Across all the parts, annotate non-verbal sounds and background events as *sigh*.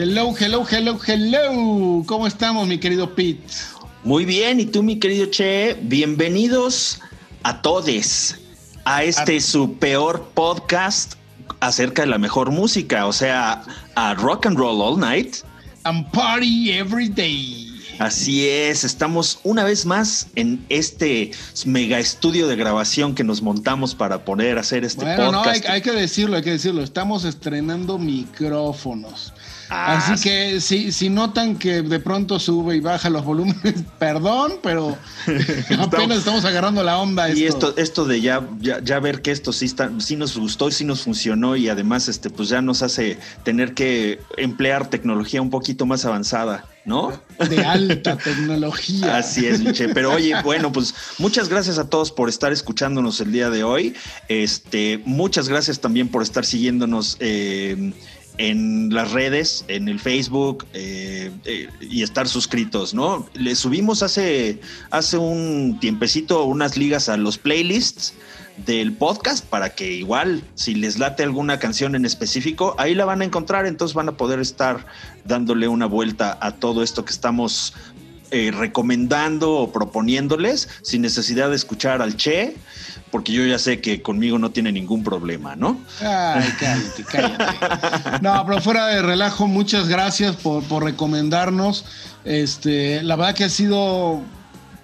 Hello, hello, hello, hello. ¿Cómo estamos, mi querido Pete? Muy bien, y tú, mi querido Che, bienvenidos a todos a este su peor podcast acerca de la mejor música, o sea, a Rock and Roll All Night. And Party Every Day. Así es, estamos una vez más en este mega estudio de grabación que nos montamos para poder hacer este bueno, podcast. No, hay, hay, que decirlo, hay que decirlo. Estamos estrenando micrófonos. Ah, Así que si, si notan que de pronto sube y baja los volúmenes, *laughs* perdón, pero *laughs* apenas estamos agarrando la onda. Y esto, esto de ya, ya, ya, ver que esto sí, está, sí nos gustó, sí nos funcionó y además este, pues ya nos hace tener que emplear tecnología un poquito más avanzada. ¿no? De alta *laughs* tecnología. Así es, Miche. Pero oye, bueno, pues muchas gracias a todos por estar escuchándonos el día de hoy. Este, muchas gracias también por estar siguiéndonos. Eh, en las redes, en el Facebook eh, eh, y estar suscritos, ¿no? Le subimos hace, hace un tiempecito unas ligas a los playlists del podcast para que igual si les late alguna canción en específico, ahí la van a encontrar, entonces van a poder estar dándole una vuelta a todo esto que estamos eh, recomendando o proponiéndoles sin necesidad de escuchar al Che, porque yo ya sé que conmigo no tiene ningún problema, ¿no? Ay, cállate, cállate. No, pero fuera de relajo, muchas gracias por, por recomendarnos. Este, la verdad que ha sido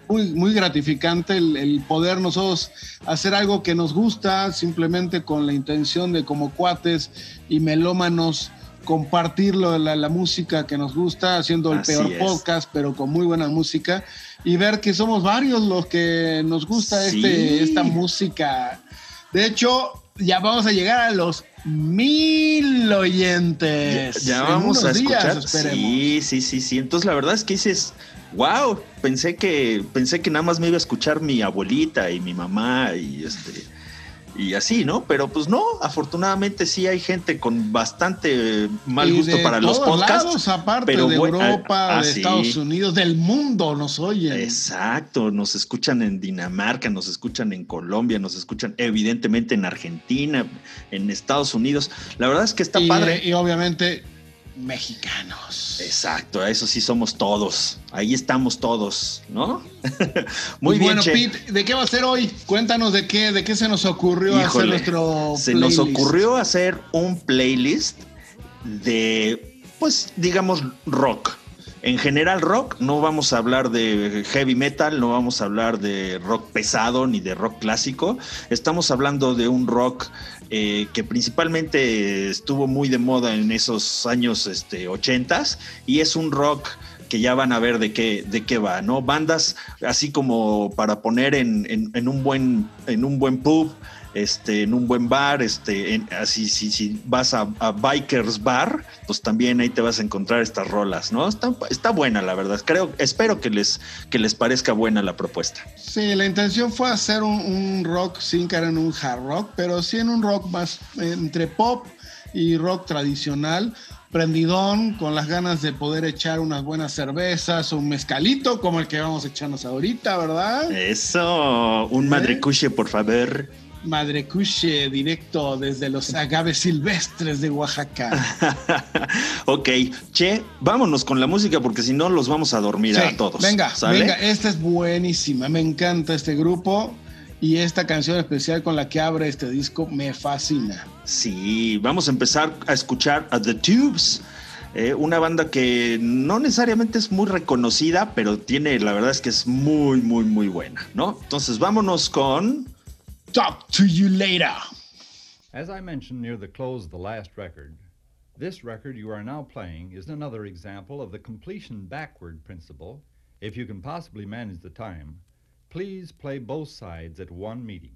muy, muy gratificante el, el, poder nosotros hacer algo que nos gusta, simplemente con la intención de como cuates y melómanos compartirlo, la, la música que nos gusta, haciendo el Así peor es. podcast, pero con muy buena música, y ver que somos varios los que nos gusta Sí. este, esta música. De hecho, ya vamos a llegar a los mil oyentes. Ya, vamos a escuchar. días. Sí, sí, sí, sí. Entonces la verdad es que dices, wow, pensé que, pensé que nada más me iba a escuchar mi abuelita y mi mamá y este. Y así, ¿no? Pero pues no, afortunadamente sí hay gente con bastante mal Y gusto de para los podcasts. lados, aparte pero de bueno, Europa, ah, de sí. Estados Unidos, del mundo nos oyen. Exacto, nos escuchan en Dinamarca, nos escuchan en Colombia, nos escuchan evidentemente en Argentina, en Estados Unidos. La verdad es que está y, padre. y obviamente mexicanos. Exacto, eso sí somos todos. Ahí estamos todos, ¿no? *laughs* Muy Pues bien, bueno, Che. Pete, ¿de qué va a ser hoy? Cuéntanos de qué, de qué se nos ocurrió hacer nuestro Se nos ocurrió hacer un playlist de, pues, digamos, rock. En general rock, no vamos a hablar de heavy metal, no vamos a hablar de rock pesado ni de rock clásico. Estamos hablando de un rock eh, que principalmente estuvo muy de moda en esos años este, 80s y es un rock que ya van a ver de qué, de qué va, ¿no? Bandas así como para poner en, un, buen, en un buen pub, este, en un buen bar, este, en- así si, si vas a, a Bikers Bar, pues también ahí te vas a encontrar estas rolas, ¿no? Está, está buena, la verdad. Creo, espero que les, que les parezca buena la propuesta. Sí, la intención fue hacer un, un rock sin caer en un hard rock, pero sí en un rock más eh, entre pop y rock tradicional, prendidón, con las ganas de poder echar unas buenas cervezas o un mezcalito como el que vamos a echarnos ahorita, ¿verdad? Eso, un ¿Eh? madrecuche, por favor. Madre Cuche directo desde los agaves silvestres de Oaxaca. *laughs* ok, che, vámonos con la música porque si no los vamos a dormir Sí, a todos. Venga, ¿sale? venga, esta es buenísima. Me encanta este grupo y esta canción especial con la que abre este disco me fascina. Sí, vamos a empezar a escuchar a The Tubes. eh, una banda que no necesariamente es muy reconocida, pero tiene, la verdad es que es muy, muy, muy buena, ¿no? Entonces vámonos con... Talk to you later. As I mentioned near the close of the last record, this record you are now playing is another example of the completion backward principle. If you can possibly manage the time, please play both sides at one meeting.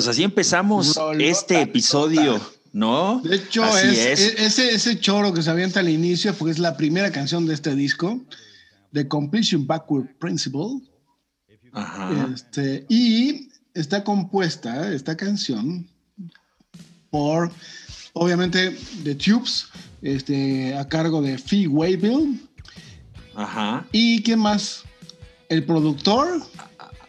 Pues así empezamos este episodio, ¿no? De hecho, es, e, Ese, ese choro que se avienta al inicio, porque es la primera canción de este disco, The Completion Backward Principle. Ajá. Este, y está compuesta, esta canción, por, obviamente, The Tubes, este, a cargo de Fee Waybill. Ajá. ¿Y quién más? El productor.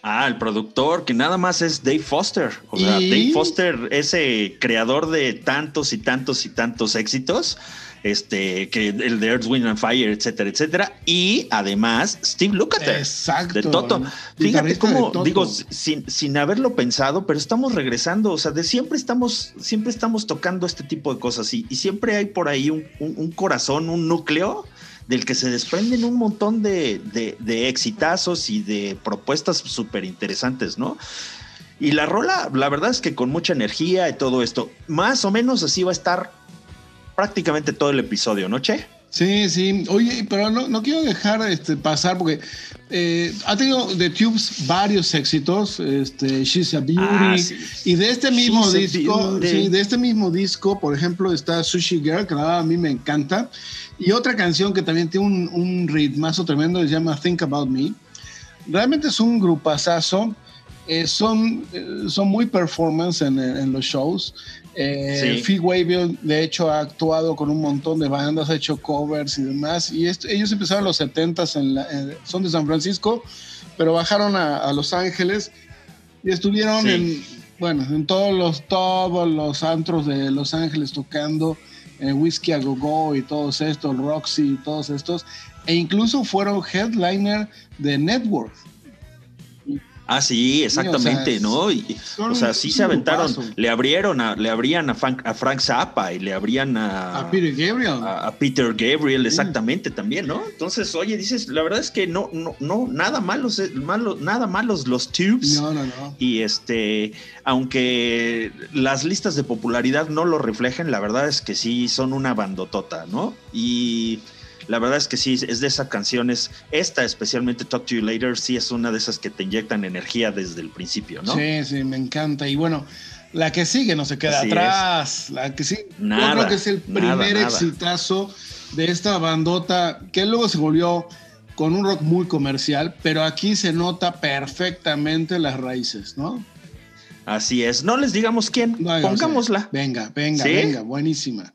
Ah, el productor, que nada más es Dave Foster. O sea, Dave Foster, ese creador de tantos y tantos y tantos éxitos, este, que el de Earth, Wind and Fire, etcétera, etcétera. Y además, Steve Lukather. Exacto. De Toto. Fíjate cómo, digo, sin, sin haberlo pensado, pero estamos regresando. O sea, de siempre estamos, siempre estamos tocando este tipo de cosas y, y siempre hay por ahí un, un corazón, un núcleo del que se desprenden un montón de, de, exitazos y de propuestas súper interesantes, ¿no? Y la rola, la verdad es que con mucha energía y todo esto, más o menos así va a estar prácticamente todo el episodio, ¿no, Che? Sí, sí. Oye, pero no, quiero dejar este, pasar porque eh, ha tenido The Tubes varios éxitos. Este, She's a Beauty. Ah, y de este mismo disco, sí, de este mismo disco, por ejemplo, está Sushi Girl, que a mí me encanta. Y otra canción que también tiene un, un ritmazo tremendo se llama Think About Me. Realmente es un grupazazo. Eh, son, eh, son muy performance en, en los shows. Eh, sí. Waybill, de hecho, ha actuado con un montón de bandas, ha hecho covers y demás. Y ellos empezaron en los 70 en, son de San Francisco, pero bajaron a, Los Ángeles y estuvieron en, bueno, en todos los, todos los antros de Los Ángeles tocando. Eh, Whiskey a Go Go y todos estos, Roxy y todos estos, e incluso fueron headliner de Network. Ah, sí, exactamente, ¿no? Y, o sea, sí se aventaron, le abrieron, a, le abrían a Frank, a Frank Zappa y le abrían a, a Peter Gabriel. A, Peter Gabriel, exactamente, también, ¿no? Entonces, oye, dices, la verdad es que no, no, no, nada malos, malo, nada malos los tubes. No, no, no. Y este, aunque las listas de popularidad no lo reflejen, la verdad es que sí son una bandotota, ¿no? Y la verdad es que sí, es de esas canciones, esta especialmente Talk to You Later, sí es una de esas que te inyectan energía desde el principio, ¿no? Sí, sí, me encanta. Y bueno, la que sigue no se queda atrás. La que sí, nada, yo creo que es el primer exitazo de esta bandota que luego se volvió con un rock muy comercial, pero aquí se nota perfectamente las raíces, ¿no? Así es. No les digamos quién, pongámosla. Venga, venga, venga, buenísima.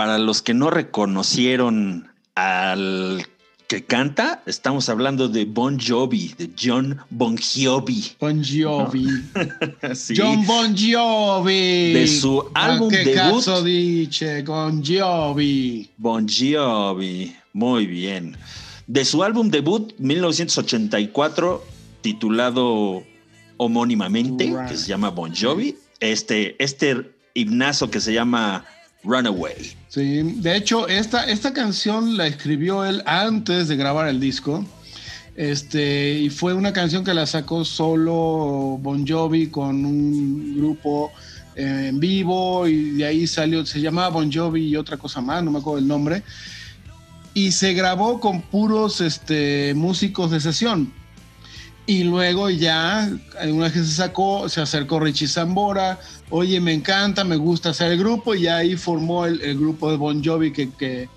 Para los que no reconocieron al que canta, estamos hablando de Bon Jovi, de John Bon Jovi. Bon Jovi. *laughs* John Bon Jovi. De su álbum ¿Qué debut. caso dice Bon Jovi? Bon Jovi. Muy bien. De su álbum debut, 1984, titulado homónimamente, Right. que se llama Bon Jovi, este, este himnazo que se llama Runaway. Sí, de hecho, esta, esta canción la escribió él antes de grabar el disco. Este, y fue una canción que la sacó solo Bon Jovi con un grupo eh, en vivo y de ahí salió, se llamaba Bon Jovi y otra cosa más, no me acuerdo el nombre. Y se grabó con puros este, músicos de sesión. Y luego ya, una vez que se sacó, se acercó Richie Zambora, oye, me encanta, me gusta hacer el grupo, y ahí formó el, grupo de Bon Jovi que, que-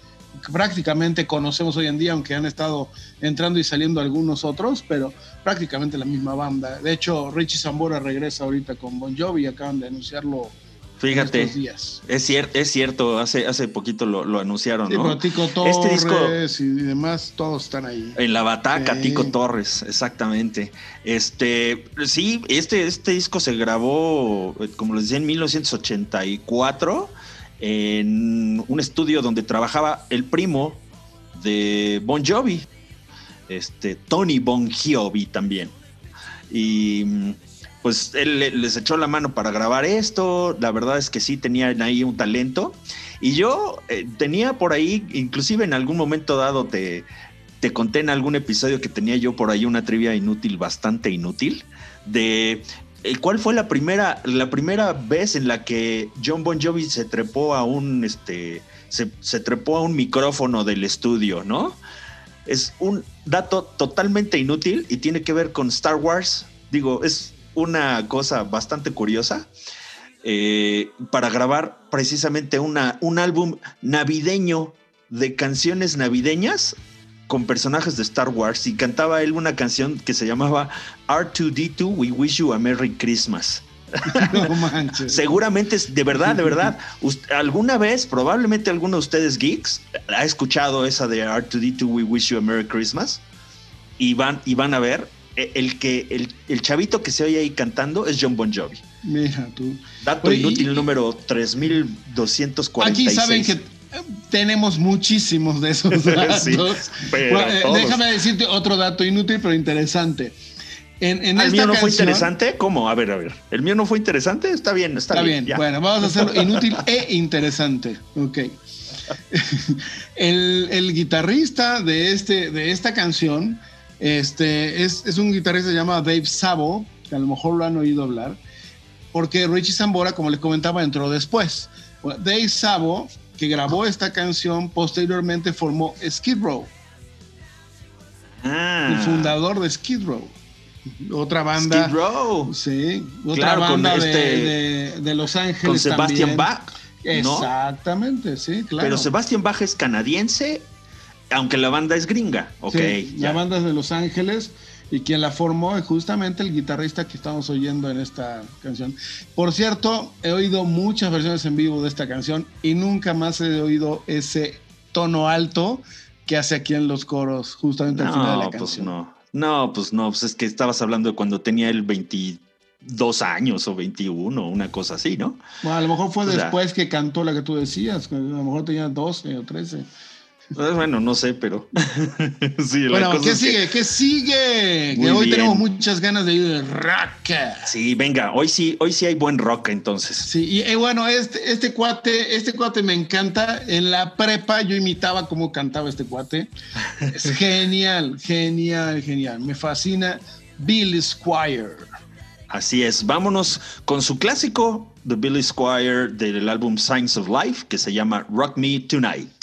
prácticamente conocemos hoy en día, aunque han estado entrando y saliendo algunos otros, pero prácticamente la misma banda. De hecho, Richie Zambora regresa ahorita con Bon Jovi acaban de anunciarlo Fíjate, días. es, cier- es cierto, hace, hace poquito lo, lo anunciaron, Sí, ¿no? Tico Este disco- Torres y demás, todos están ahí. En la bataca, Sí. Tico Torres, exactamente. Este, sí, este, este disco se grabó, eh, como les decía, en 1984, en un estudio donde trabajaba el primo de Bon Jovi, este, Tony Bon Jovi también. Y mm, pues él le- les echó la mano para grabar esto. La verdad es que sí tenían ahí un talento. Y yo eh, tenía por ahí, inclusive en algún momento dado te, te conté en algún episodio que tenía yo por ahí una trivia inútil, bastante inútil, de eh, cuál fue la primera, la primera vez en la que John Bon Jovi se trepó a un, este, se, se trepó a un micrófono del estudio, ¿no? Es un dato totalmente inútil y tiene que ver con Star Wars. Digo, es una cosa bastante curiosa. eh, para grabar precisamente una, un álbum navideño de canciones navideñas con personajes de Star Wars y cantaba él una canción que se llamaba R2D2 We Wish You a Merry Christmas. *laughs* No manches. Seguramente es de verdad, de verdad. *laughs* Alguna vez, probablemente alguno de ustedes geeks ha escuchado esa de R2D2 We Wish You a Merry Christmas y van, y van a ver el que el, el chavito que se oye ahí cantando es John Bon Jovi. Mira tú. Dato Oye, y- inútil número 3246. Aquí saben que eh, tenemos muchísimos de esos *laughs* datos. Sí, pero Bueno, eh, déjame decirte otro dato inútil pero interesante. En, en ¿El esta mío no fue interesante? ¿Cómo? A ver, a ver. ¿El mío no fue interesante? Está bien, está, Está bien, bueno, vamos a hacerlo *laughs* inútil e interesante. Ok. *laughs* El, el guitarrista de, este, de esta canción este, es, es un guitarrista que se llama Dave Sabo, que a lo mejor lo han oído hablar, porque Richie Zambora, como les comentaba, entró después. Dave Sabo, que grabó esta canción, posteriormente formó Skid Row, Ah, el fundador de Skid Row. Otra banda. Skid Row. Sí, otra Claro, con banda de- este- de, de Los Ángeles. Con Sebastian también. Bach. ¿no? Exactamente, sí, claro. Pero Sebastian Bach es canadiense, aunque la banda es gringa. Ok, Sí, ya. la banda es de Los Ángeles y quien la formó es justamente el guitarrista que estamos oyendo en esta canción. Por cierto, he oído muchas versiones en vivo de esta canción y nunca más he oído ese tono alto que hace aquí en los coros, justamente al final de la pues canción. no. No, pues no, pues es que estabas hablando de cuando tenía él 22 años o 21, una cosa así, ¿no? Bueno, a lo mejor fue O sea- después que cantó la que tú decías, a lo mejor tenía 12 o 13. Pues, Bueno, no sé, pero. *laughs* sí, Bueno, ¿qué es que- sigue? ¿Qué sigue? Muy que hoy bien. tenemos muchas ganas de ir de rock. Sí, venga, hoy sí, hoy sí hay buen rock entonces. Sí, y eh, bueno, este, este cuate, este cuate me encanta. En la prepa yo imitaba cómo cantaba este cuate. Es *laughs* genial, genial, genial. Me fascina Bill Squire. Así es, vámonos con su clásico de Billy Squire del álbum Signs of Life que se llama Rock Me Tonight.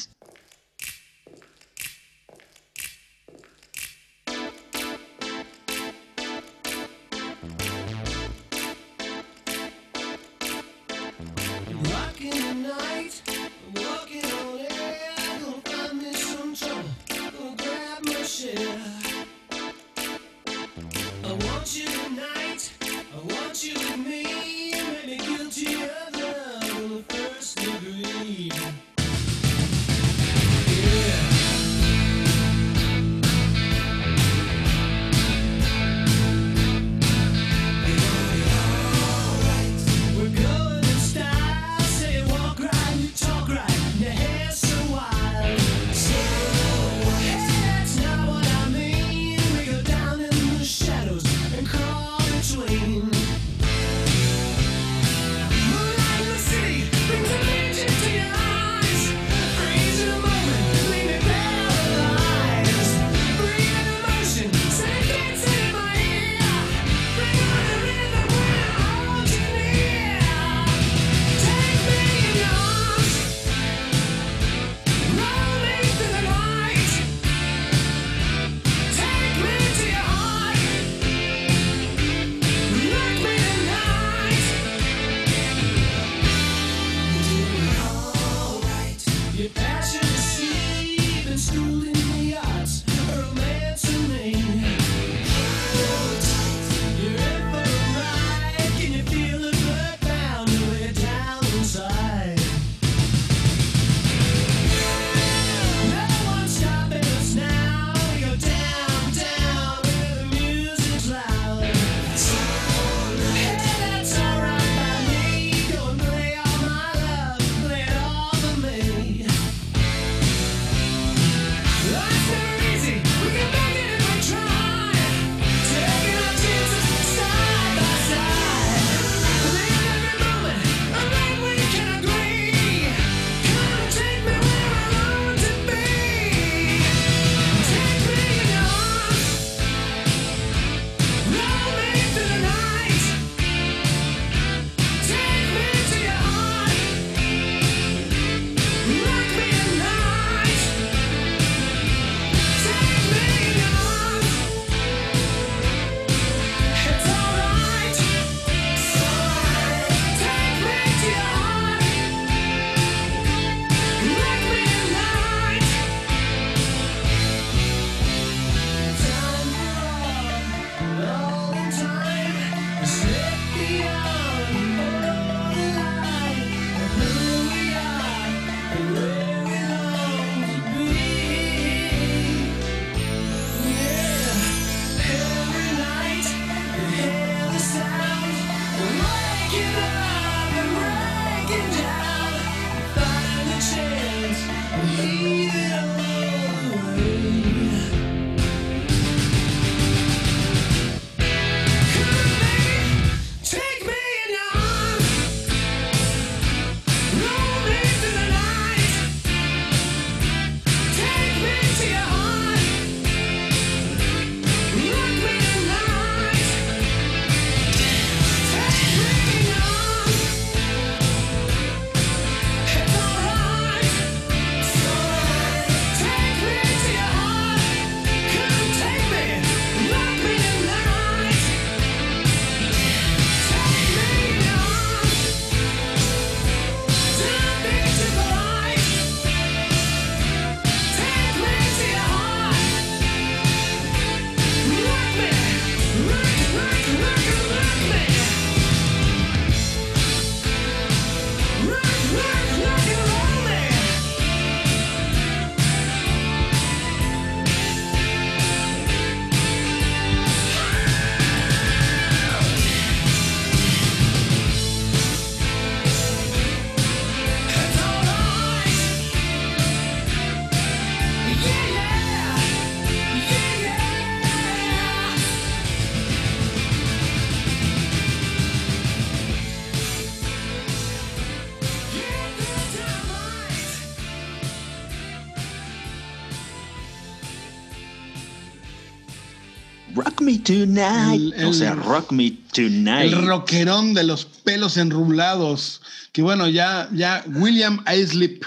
tonight. El, o sea, rock me tonight. El rockerón de los pelos enrublados. Que bueno, ya, ya William Islip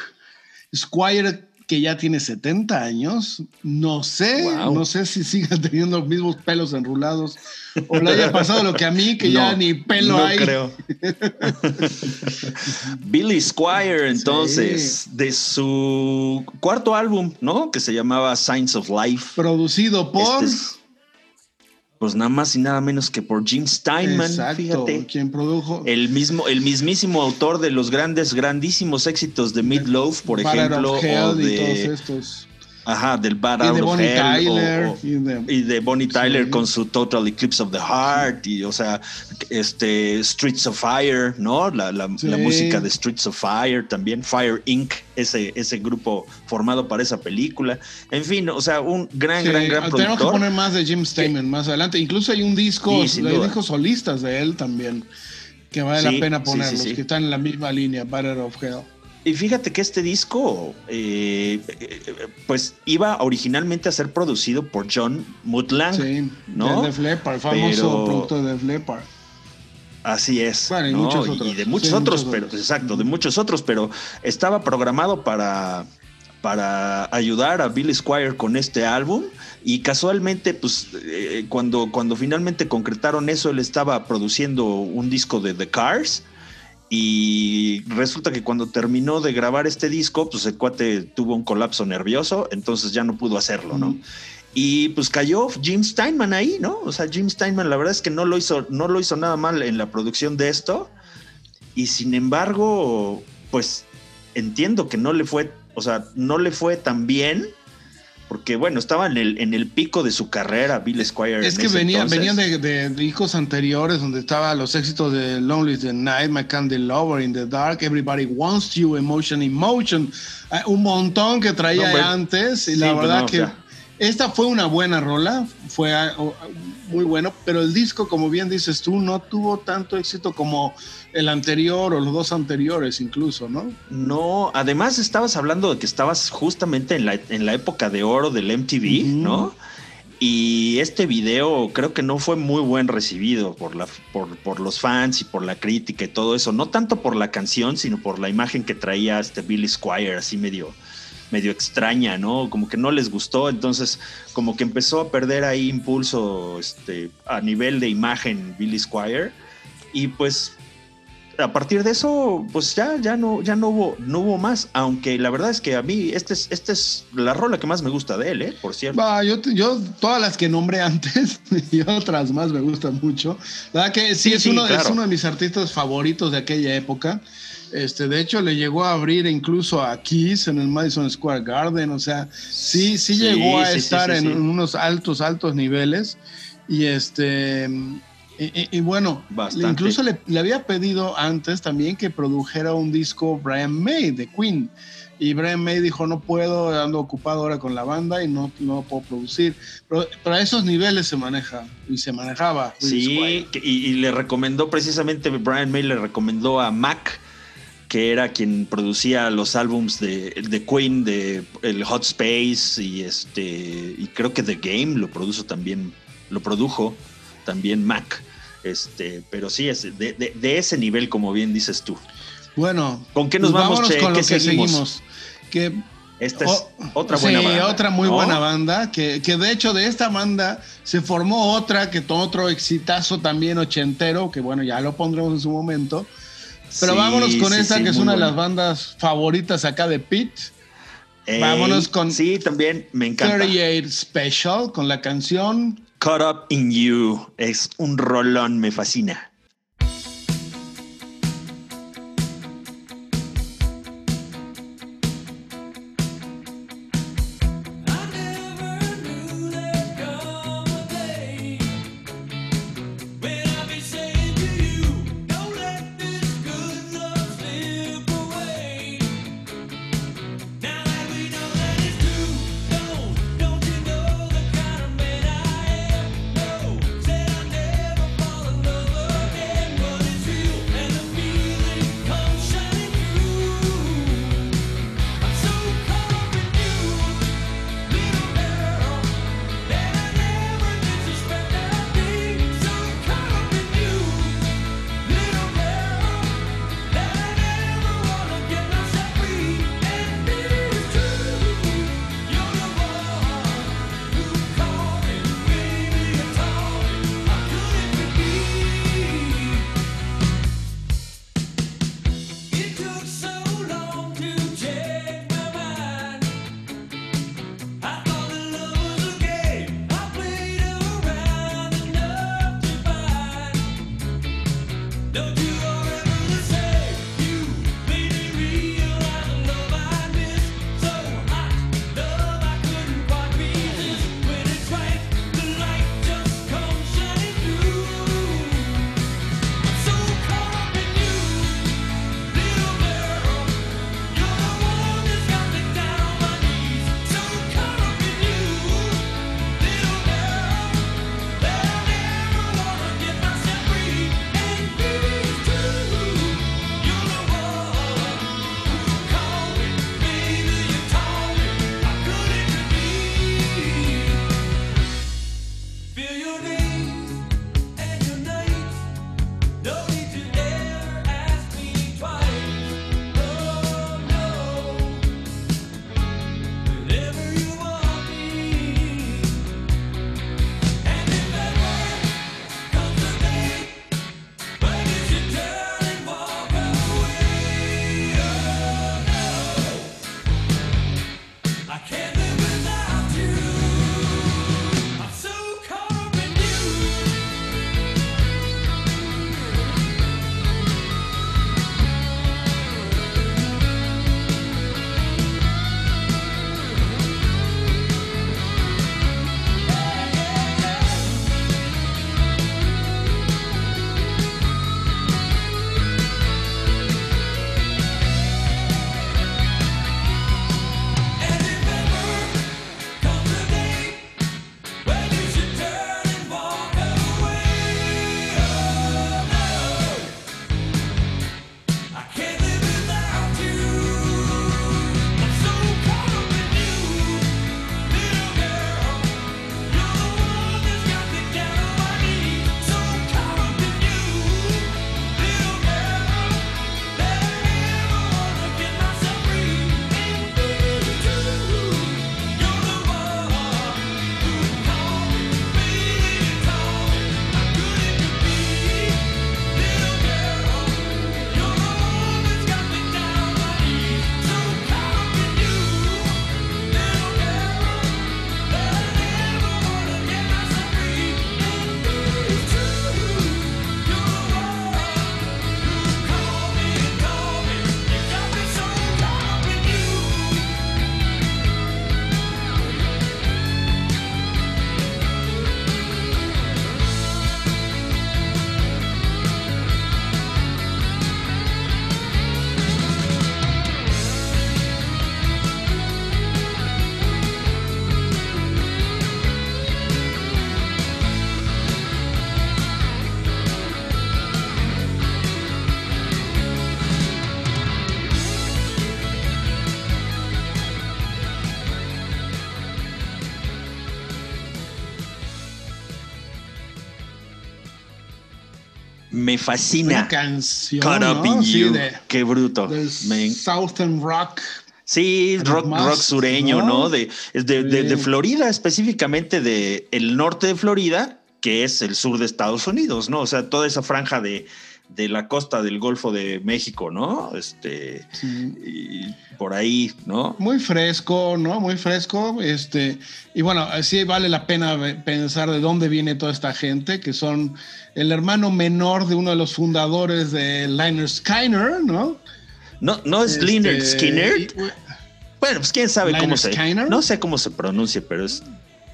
Squire, que ya tiene 70 años. No sé, no sé si siga teniendo los mismos pelos enrulados. O le haya pasado lo que a mí, que *laughs* no, ya ni pelo no hay. creo. *laughs* Billy Squire, entonces, de su cuarto álbum, ¿no? Que se llamaba Signs of Life. Producido este por. Pues nada más y nada menos que por Jim Steinman, Exacto, fíjate. quien produjo El mismo, el mismísimo autor de los grandes, grandísimos éxitos de Meatloaf, por ejemplo, o y todos de, estos. Ajá, del Bad Y Out de of Bonnie Hell, o- Tyler. o- y de- y de Bonnie Tyler con su Total Eclipse of the Heart y o sea este Streets of Fire no la, la- Sí. la música de Streets of Fire también Fire Inc ese ese grupo formado para esa película en fin o sea un gran Sí, gran gran tenemos que productor poner más de Jim Steinman más adelante. Incluso hay un disco, hay duda. discos solistas de él también, que vale la pena ponerlos, que están en la misma línea, Battle of Hell. Y fíjate que este disco eh, eh, pues iba originalmente a ser producido por John Mutlang Sí, ¿no? de Def Leppard, famoso productor de Def Leppard. Así es. Bueno, y ¿no? muchos otros. Y de muchos Sí, otros, muchos pero otros. exacto, de muchos otros, pero estaba programado para, para ayudar a Bill Squire con este álbum. Y casualmente, pues, eh, cuando, cuando finalmente concretaron eso, él estaba produciendo un disco de The Cars. Y resulta que cuando terminó de grabar este disco, pues el cuate tuvo un colapso nervioso, entonces ya no pudo hacerlo, ¿no? Mm. Y pues cayó Jim Steinman ahí, ¿no? O sea, Jim Steinman, la verdad es que no lo hizo, no lo hizo nada mal en la producción de esto. Y sin embargo, pues entiendo que no le fue, o sea, no le fue tan bien. Porque bueno, estaba en el, en el pico de su carrera, Bill Squire. Es que venía, venían de, de discos anteriores donde estaban los éxitos de Lonely the Night, My Candy Lover, In the Dark, Everybody Wants You, Emotion, Emotion, eh, un montón que traía No, antes y Sí, la verdad no, que esta fue una buena rola, fue ah, muy bueno, pero el disco, como bien dices tú, no tuvo tanto éxito como el anterior o los dos anteriores incluso, ¿no? No, además estabas hablando de que estabas justamente en la, en la época de oro del MTV. ¿no? Y este video creo que no fue muy buen recibido por, la, por, por los fans y por la crítica y todo eso. No tanto por la canción, sino por la imagen que traía este Billy Squire, así medio, medio extraña, ¿no? Como que no les gustó. Entonces, como que empezó a perder ahí impulso este, a nivel de imagen Billy Squire. Y pues a partir de eso, pues ya, ya no, ya no hubo, no hubo más. Aunque la verdad es que a mí, esta es, este es la rola que más me gusta de él, ¿eh? Por cierto. Va, yo, yo todas las que nombré antes *laughs* y otras más me gustan mucho. La verdad que sí, Sí, es, sí, uno, es uno de mis artistas favoritos de aquella época. Este, de hecho, le llegó a abrir incluso a Kiss en el Madison Square Garden. O sea, sí, sí, Sí, llegó a sí, estar sí, en unos altos, altos niveles. Y este. Y, y- y bueno, Bastante. incluso le, le había pedido antes también que produjera un disco Brian May de Queen. Y Brian May dijo, no puedo, ando ocupado ahora con la banda y no, no puedo producir. Pero, pero a esos niveles se maneja y se manejaba. Sí, que- y, y le recomendó precisamente, Brian May le recomendó a Mac, que era quien producía los álbums de, de Queen, de el Hot Space y este, y creo que The Game lo produjo también, lo produjo también Mac. Este, pero sí, es de, de- de ese nivel, como bien dices tú. Bueno, ¿Con qué nos pues vamos, Che? con ¿Qué lo que seguimos? seguimos. Que Esta es Oh, otra buena sí, banda. otra muy ¿no? buena banda, que, que de hecho de esta banda se formó otra, que otro exitazo también ochentero, que bueno, ya lo pondremos en su momento. Pero Sí, vámonos con sí, esta, sí, que es una de las bandas favoritas acá de Pete. Ey, vámonos con Sí, también me encanta. 38 Special, con la canción Caught Up in You. Es un rolón, me fascina. Me Una fascina. canción, Caught up ¿no? in Sí, you. de, Qué bruto. del Me- Southern Rock. Sí, rock, rock sureño, ¿no? ¿no? De, de, de- de. Florida, específicamente de el norte de Florida, que es el sur de Estados Unidos, ¿no? O sea, toda esa franja de, de la costa del Golfo de México, ¿no? Este, Sí. y por ahí, ¿no? Muy fresco, ¿no? Muy fresco. Este, y bueno, sí vale la pena pensar de dónde viene toda esta gente, que son el hermano menor de uno de los fundadores de Liner Skyner, ¿no? No, no es Este, Leonard Skinner. y- Bueno, pues quién sabe Lynyrd cómo se. Skynyrd. No sé cómo se pronuncia, pero es.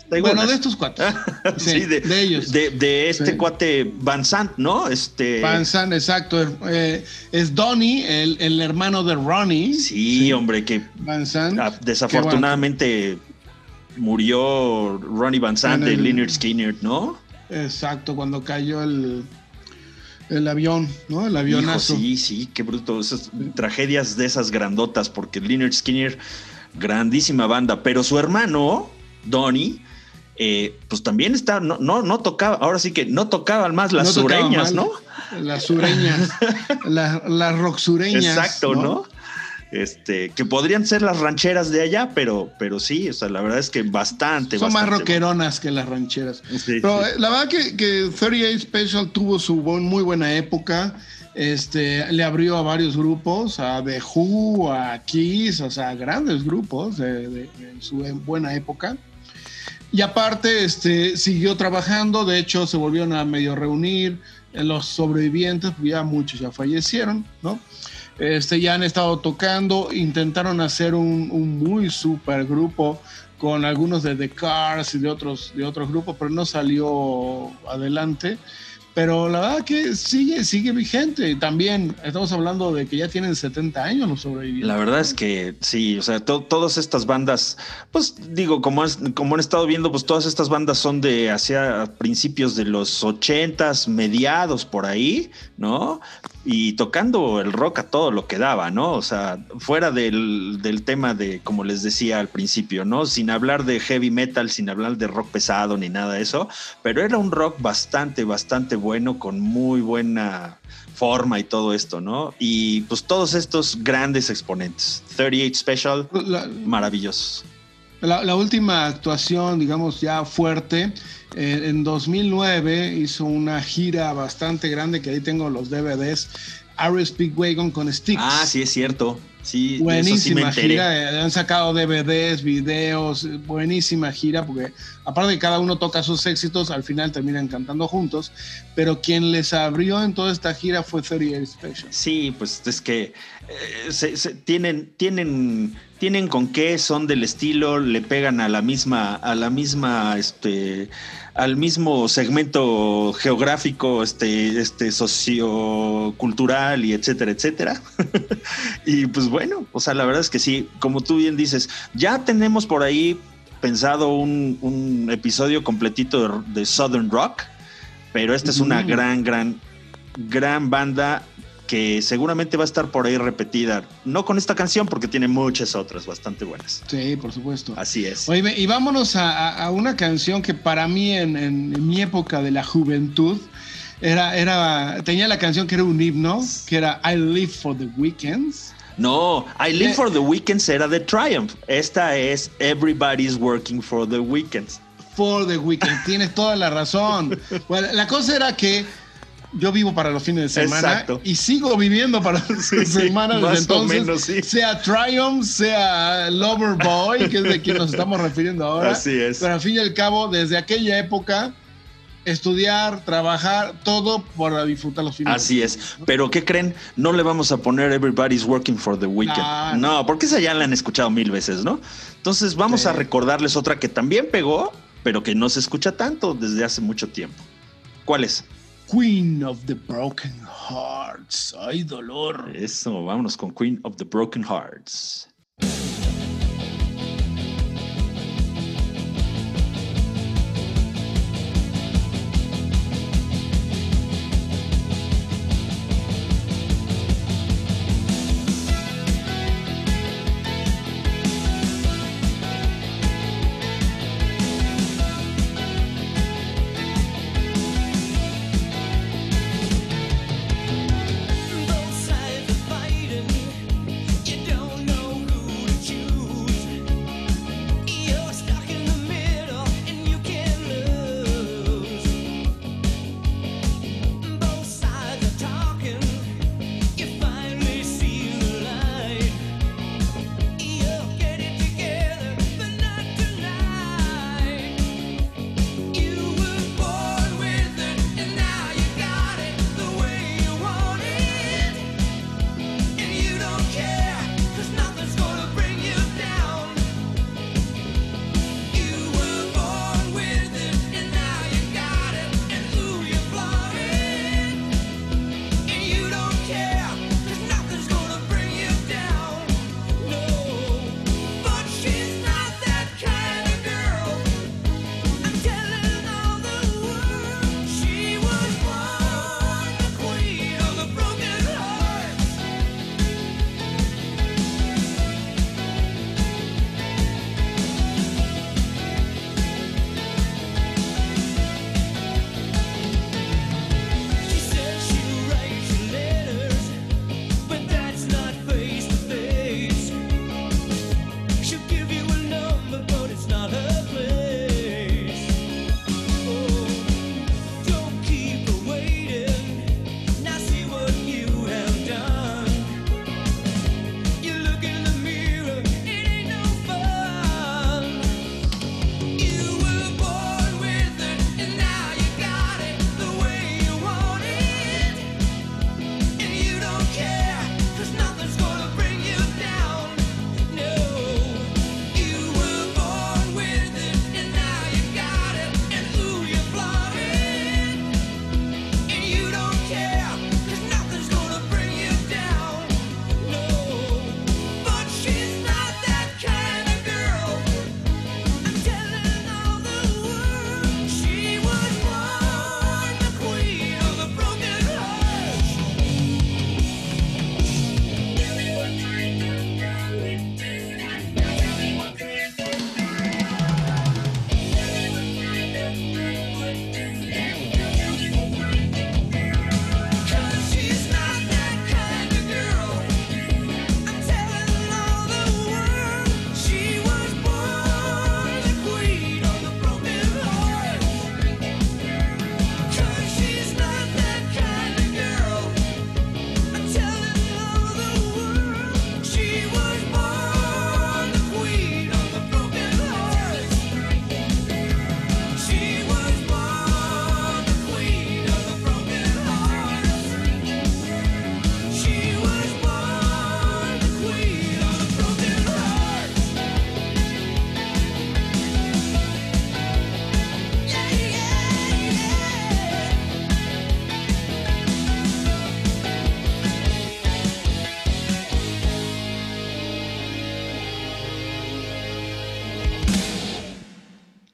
Bueno, de estos cuates. *laughs* sí, de, de ellos. De, de este Sí. cuate Van Sant, ¿no? Este. Van Sant, exacto. eh, es Donnie, el, el hermano de Ronnie. Sí, hombre, que Van Sant. ah, desafortunadamente murió Ronnie Van Sant de Leonard Skinner, ¿no? Exacto, cuando cayó el, el avión, ¿no? El Hijo, avionazo. sí, sí, qué bruto. Esas tragedias de esas grandotas, porque Leonard Skinner, grandísima banda, pero su hermano, Donnie, eh, pues también está, no, no, no tocaba, ahora sí que no tocaban más las No sureñas. ¿no? Las sureñas. *laughs* las, las rock sureñas. Exacto, ¿no? Este, que podrían ser las rancheras de allá, pero, pero sí, o sea, la verdad es que bastante. Son más rockeronas que las rancheras. Sí, Pero sí. eh, la verdad que, que 38 Special tuvo su buen- muy buena época. Este, le abrió a varios grupos, a The Who, a Kiss, o sea, grandes grupos de, de- de su buena época. Y aparte, este, siguió trabajando, de hecho, se volvieron a medio reunir. eh, Los sobrevivientes, pues ya muchos ya fallecieron, ¿no? Este, ya han estado tocando, intentaron hacer un, muy super grupo con algunos de The Cars y de otros, de otros grupos, pero no salió adelante. Pero la verdad que sigue, sigue vigente. También estamos hablando de que ya tienen 70 años los sobrevivientes. La verdad es que sí, o sea, to- todas estas bandas, pues digo, como, es- como han estado viendo, pues todas estas bandas son de hacia principios de los ochentas, mediados por ahí, ¿no? Y tocando el rock a todo lo que daba, ¿no? O sea, fuera del, del tema de, como les decía al principio, ¿no? Sin hablar de heavy metal, sin hablar de rock pesado ni nada de eso, pero era un rock bastante, bastante bueno, con muy buena forma y todo esto, ¿no? Y pues todos estos grandes exponentes. 38 Special, maravillosos. la- la última actuación, digamos, ya fuerte, eh, en 2009 hizo una gira bastante grande, que ahí tengo los DVDs, Aris Wagon con Sticks. Ah, sí, es cierto. Sí, Buenísima gira, eh, han sacado DVDs, videos, eh, buenísima gira, porque aparte de que cada uno toca sus éxitos, al final terminan cantando juntos, pero quien les abrió en toda esta gira fue 38 Special. Sí, pues es que eh, se- se- tienen, tienen, tienen con qué, son del estilo, le pegan a la misma, a la misma, este, al mismo segmento geográfico, este, este, sociocultural y etcétera, etcétera. *laughs* y pues bueno, o sea, la verdad es que sí, como tú bien dices, ya tenemos por ahí pensado un, un episodio completito de, de Southern Rock, pero esta es una gran, gran, gran banda que seguramente va a estar por ahí repetida, no con esta canción porque tiene muchas otras bastante buenas. Sí, por supuesto. Así es. Oye, y vámonos a, a- una canción que para mí en, en- en mi época de la juventud era, era, tenía la canción que era un himno, que era I Live for the Weekends. No, I Live Eh. for the Weekends era The Triumph. Esta es Everybody's Working for the Weekends. For the Weekend, tienes toda la razón. *laughs* Bueno, la cosa era que yo vivo para los fines de semana Exacto. y sigo viviendo para las Sí, semanas. más desde o entonces, menos, sí. sea Triumph, sea Lover Boy, que es de quien nos estamos refiriendo ahora. Así es. Pero al fin y al cabo, desde aquella época, estudiar, trabajar, todo para disfrutar los fines. de Así es. semana. Pero ¿qué creen? No le vamos a poner Everybody's Working for the Weekend. No, No, porque esa ya la han escuchado mil veces, ¿no? Entonces vamos Sí. a recordarles otra que también pegó, pero que no se escucha tanto desde hace mucho tiempo. ¿Cuál es? Queen of the Broken Hearts. Ay, dolor. Eso, vámonos con Queen of the Broken Hearts.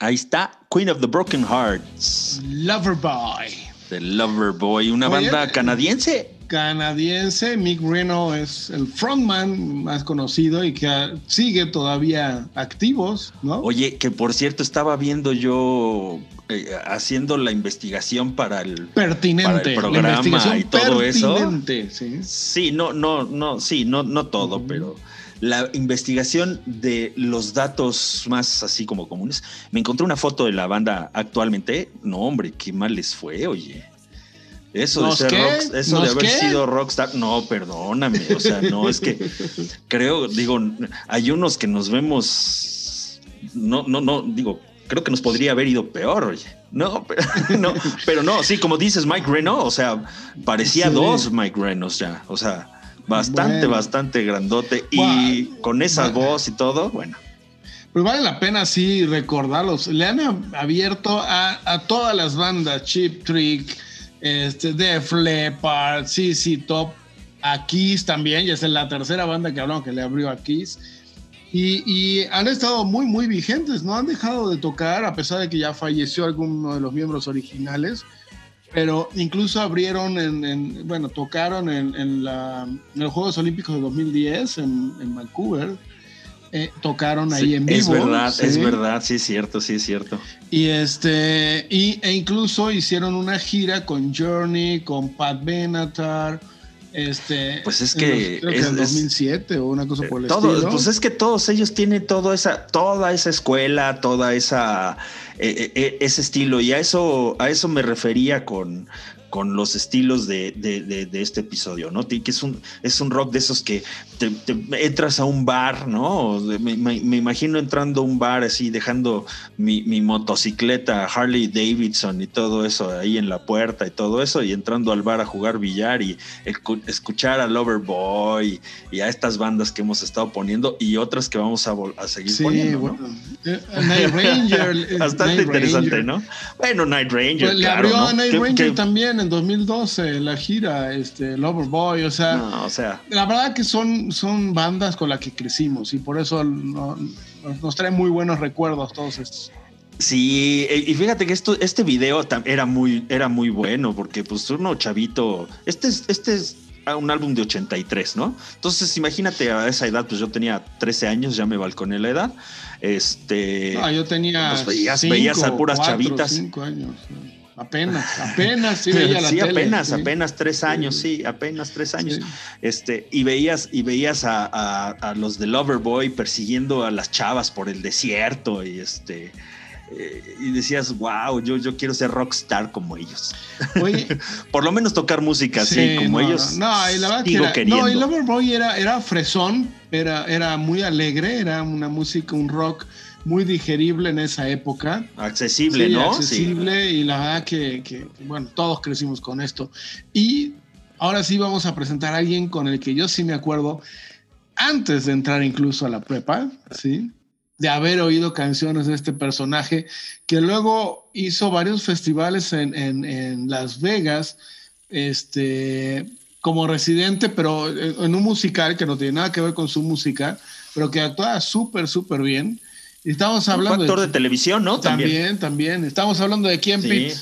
Ahí está, Queen of the Broken Hearts, Loverboy. The Lover Boy, una Oye, banda eh, canadiense. Canadiense, Mick Reno es el frontman más conocido y que sigue todavía activos, ¿no? Oye, que por cierto estaba viendo yo eh, haciendo la investigación para el pertinente. para el la programa y todo eso. pertinente, sí. Sí, no, no, no, sí, no, no todo, pero la investigación de los datos más así como comunes. Me encontré una foto de la banda actualmente. No, hombre, qué mal les fue, oye. Eso de ¿Nos ser rock- eso de ¿Nos haber qué? sido rockstar, no, perdóname, o sea, no es que *laughs* creo, digo, hay unos que nos vemos, no, no, no, digo, creo que nos podría haber ido peor, oye. No, pero *laughs* no, pero no, sí, como dices Mike Reno, o sea, parecía Sí. dos Mike Renos ya, o sea, bastante, Bueno. bastante grandote y con esa bueno. voz y todo, bueno. Pues vale la pena sí recordarlos. Le han ab- abierto a, a todas las bandas, Chip Trick, este, Def Leppard, CC Top, a Kiss también, ya es la tercera banda que hablamos que le abrió a Kiss. Y, y han estado muy, muy vigentes, no han dejado de tocar, a pesar de que ya falleció alguno de los miembros originales. Pero incluso abrieron, en, en- bueno, tocaron en, en la- en los Juegos Olímpicos de 2010 en, en Vancouver. Eh, tocaron ahí Sí, en vivo. es verdad, sí. es verdad, sí es cierto, sí es cierto. Y este, y, e incluso hicieron una gira con Journey, con Pat Benatar, este. Pues es que creo que es- en es- 2007 o una cosa por el Todo, estilo. pues es que todos ellos tienen toda esa, toda esa escuela, toda esa eh, eh, ese estilo. Y a eso, a eso me refería con, con los estilos de, de- de- de este episodio, ¿no? Que es un, es un rock de esos que te, te entras a un bar, ¿no? Me, me- me imagino entrando a un bar así, dejando mi, mi motocicleta Harley Davidson y todo eso ahí en la puerta y todo eso, y entrando al bar a jugar billar y escu- escuchar a Loverboy y a estas bandas que hemos estado poniendo y otras que vamos a, a seguir Sí, poniendo, ¿no? Eh, Night Ranger. *laughs* eh, Bastante Night interesante, Ranger. ¿no? Bueno, Night Ranger. Pues le claro, abrió ¿no? a Night Ranger también en 2012, la gira, este, Loverboy, o sea. no, o sea, La verdad que son, son bandas con las que crecimos y por eso no- nos trae muy buenos recuerdos todos estos. Sí, e- y fíjate que esto, este video era muy, era muy bueno, porque pues uno chavito, este es, este es un álbum de 83, ¿no? Entonces imagínate a esa edad, pues yo tenía 13 años, ya me balconé la edad. Este, Ah, yo tenía. pues veías- cinco, veías a puras cuatro, chavitas. cinco años. ¿no? Apenas, apenas sí *laughs* veía la sí, tele, apenas, sí. apenas tres años, sí, apenas tres años. Sí. Este, y veías, y veías a, a- a los de Loverboy persiguiendo a las chavas por el desierto y este. eh, y decías, wow, yo, yo quiero ser rockstar como ellos. *laughs* Oye, *laughs* Por lo menos tocar música así sí, como no, ellos. No, y la verdad que era, queriendo. no, y Loverboy era, era fresón, era, era muy alegre, era una música, un rock muy digerible en esa época. accesible, Sí, ¿no? accesible y la verdad que, que, bueno, todos crecimos con esto. Y ahora sí vamos a presentar a alguien con el que yo sí me acuerdo antes de entrar incluso a la prepa, ¿sí? De haber oído canciones de este personaje que luego hizo varios festivales en, en- en Las Vegas, este, como residente, pero en un musical que no tiene nada que ver con su música, pero que actuaba súper, súper bien. Estamos hablando actor de televisión, ¿no? también, también. Estamos hablando de quién, Sí. Pete?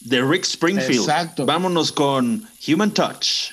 De Rick Springfield. Exacto. Vámonos con Human Touch.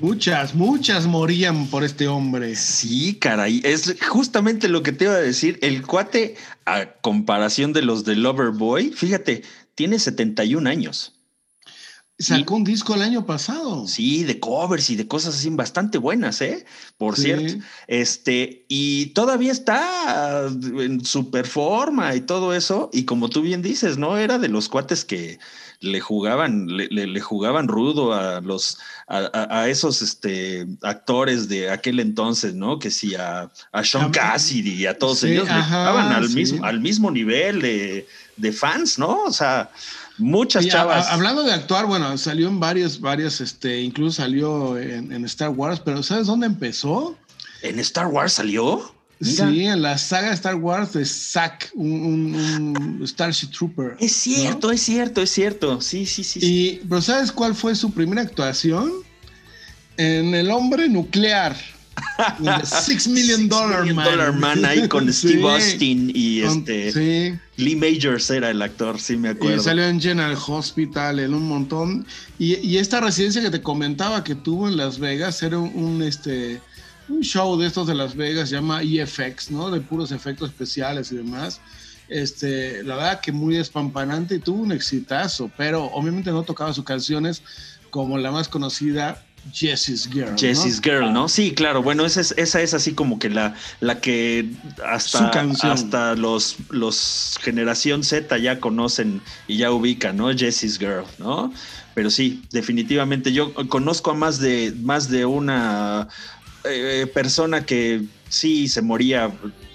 Muchas, muchas morían por este hombre. Sí, caray, es justamente lo que te iba a decir. El cuate, a comparación de los de Loverboy, fíjate, tiene 71 años. Sacó un disco el año pasado. Sí, de covers y de cosas así bastante buenas, ¿eh? Por Sí. cierto. Este, y todavía está en super forma y todo eso. Y como tú bien dices, ¿no? Era de los cuates que le jugaban, le, le- le jugaban rudo a los, a, a- a esos este, actores de aquel entonces, ¿no? Que sí, a, a Sean Cassidy y a todos sí, ellos le jugaban al, sí. mismo, al mismo nivel de, de fans, ¿no? O sea, muchas Y chavas. a- hablando de actuar, bueno, salió en varias, varias, este, incluso salió en, en Star Wars, pero ¿sabes dónde empezó? ¿En Star Wars salió? Mira. Sí, en la saga de Star Wars de Zack, un, un- un Starship Trooper. Es cierto, es cierto, es cierto. Sí, sí, sí. sí. Y, pero ¿sabes cuál fue su primera actuación? En El Hombre Nuclear. *laughs* Six Million Dollar Million Man. Dollar Man ahí con *laughs* Sí, Steve Austin y con- este Sí. Lee Majors era el actor, sí me Y acuerdo. salió en General Hospital, en un montón. Y, y esta residencia que te comentaba que tuvo en Las Vegas era un, un, este, un show de estos de Las Vegas, se llama EFX, ¿no? De puros efectos especiales y demás. Este, la verdad que muy despampanante y tuvo un exitazo, pero obviamente no tocaba sus canciones como la más conocida, Jessie's Girl. ¿no? Jessie's Girl, ¿no? Sí, claro. Bueno, esa es, esa es así como que la, la que hasta, hasta los, los generación Z ya conocen y ya ubican, ¿no? Jessie's Girl, ¿no? Pero sí, definitivamente yo conozco a más de, más de una eh, persona que sí se moría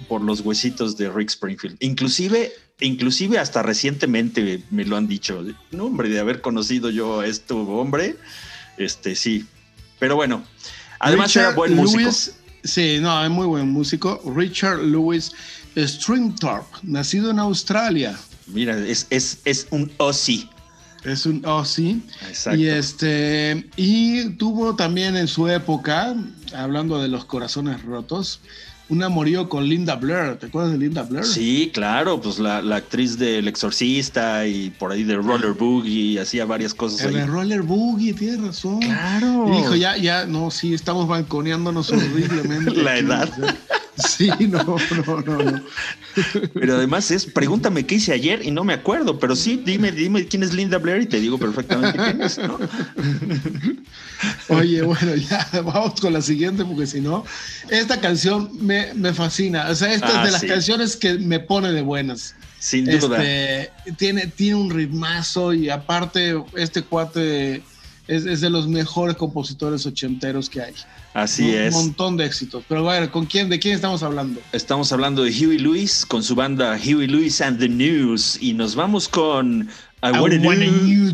por los huesitos de Rick Springfield. Inclusive, inclusive hasta recientemente me lo han dicho. No, hombre, de haber conocido yo a este hombre, este sí. Pero bueno, además Richard era buen músico. Lewis, sí, no, es muy buen músico. Richard Lewis Stringthorpe, nacido en Australia. Mira, es, es, es un Ozzy. Es un Aussie. Exacto. Y este y tuvo también en su época, hablando de los corazones rotos, un amorío con Linda Blair. ¿Te acuerdas de Linda Blair? Sí, claro, pues la, la actriz del Exorcista y por ahí de Roller Boogie, hacía varias cosas El de ahí. Roller Boogie, tienes razón. Claro. Y dijo, ya, ya, no, sí, estamos balconeándonos horriblemente. *laughs* La edad. Sí, no, no, no, no. Pero además es, pregúntame qué hice ayer y no me acuerdo, pero sí, dime, dime quién es Linda Blair y te digo perfectamente quién es, ¿no? Oye, bueno, ya vamos con la siguiente porque si no, esta canción me, me fascina. O sea, esta Ah, es de las sí. canciones que me pone de buenas. Sin duda. Este, tiene, tiene un ritmazo y aparte este cuate es, es de los mejores compositores ochenteros que hay. Así un es. montón de éxitos. Pero bueno, ¿con quién, ¿de quién estamos hablando? Estamos hablando de Huey Lewis con su banda Huey Lewis and the News y nos vamos con I, Wanna, Wanna Do- You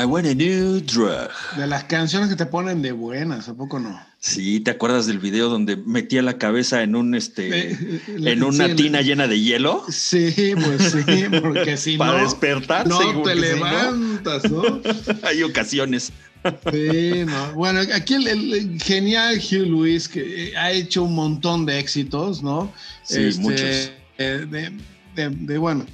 I want a new drug. De las canciones que te ponen de buenas, ¿a poco no? Sí, ¿te acuerdas del video donde metía la cabeza en un este Eh, en una sí, tina llena de hielo? Sí, pues sí, porque si *laughs* Para no, despertarse, no te levantas, ¿no? *laughs* Hay ocasiones. Sí, no. Bueno, aquí el, el genial Hugh Lewis que eh, ha hecho un montón de éxitos, ¿no? Sí, muchos. eh, de, de- de, bueno,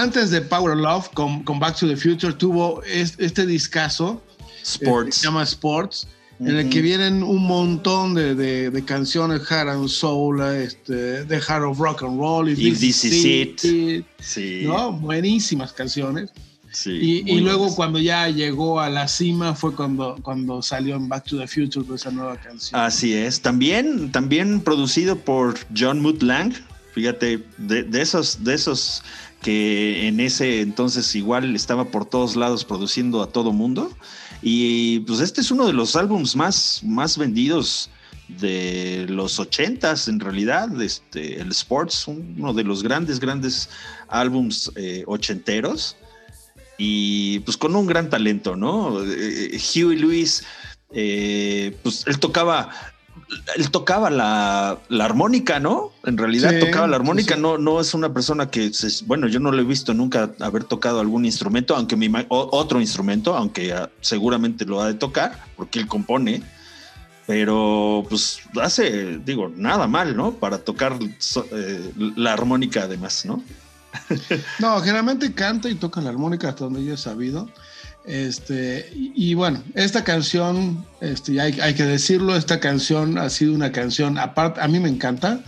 antes de Power of Love con, con Back to the Future tuvo es- este discazo eh, Sports. se llama Sports, en el que vienen un montón de, de- de canciones, Heart and Soul, este, The Heart of Rock and Roll, If This Is It. It, Sí. ¿no? Buenísimas canciones. sí, Y, y luego cuando ya llegó a la cima fue cuando, cuando salió en Back to the Future con esa nueva canción. Así es. También, también producido por John Moot Lang. Fíjate, de, de esos, de esos que en ese entonces igual estaba por todos lados produciendo a todo mundo. Y pues este es uno de los álbums más, más vendidos de los ochentas en realidad. Este, el Sports, uno de los grandes, grandes álbums eh, ochenteros. Y pues con un gran talento, ¿no? Eh, Huey Lewis, eh, pues él tocaba, él tocaba la, la armónica, ¿no? En realidad Sí, tocaba la armónica, sí, no, no es una persona que, se- bueno, yo no lo he visto nunca haber tocado algún instrumento, aunque o- otro instrumento, aunque ah, seguramente lo ha de tocar, porque él compone. Pero pues hace, digo, nada mal, ¿no? Para tocar eh, la armónica además, ¿no? *laughs* No, generalmente canta y toca la armónica hasta donde yo he sabido. Este, y, bueno, esta canción, este, hay, hay que decirlo, esta canción ha sido una canción, aparte, a mí me encanta,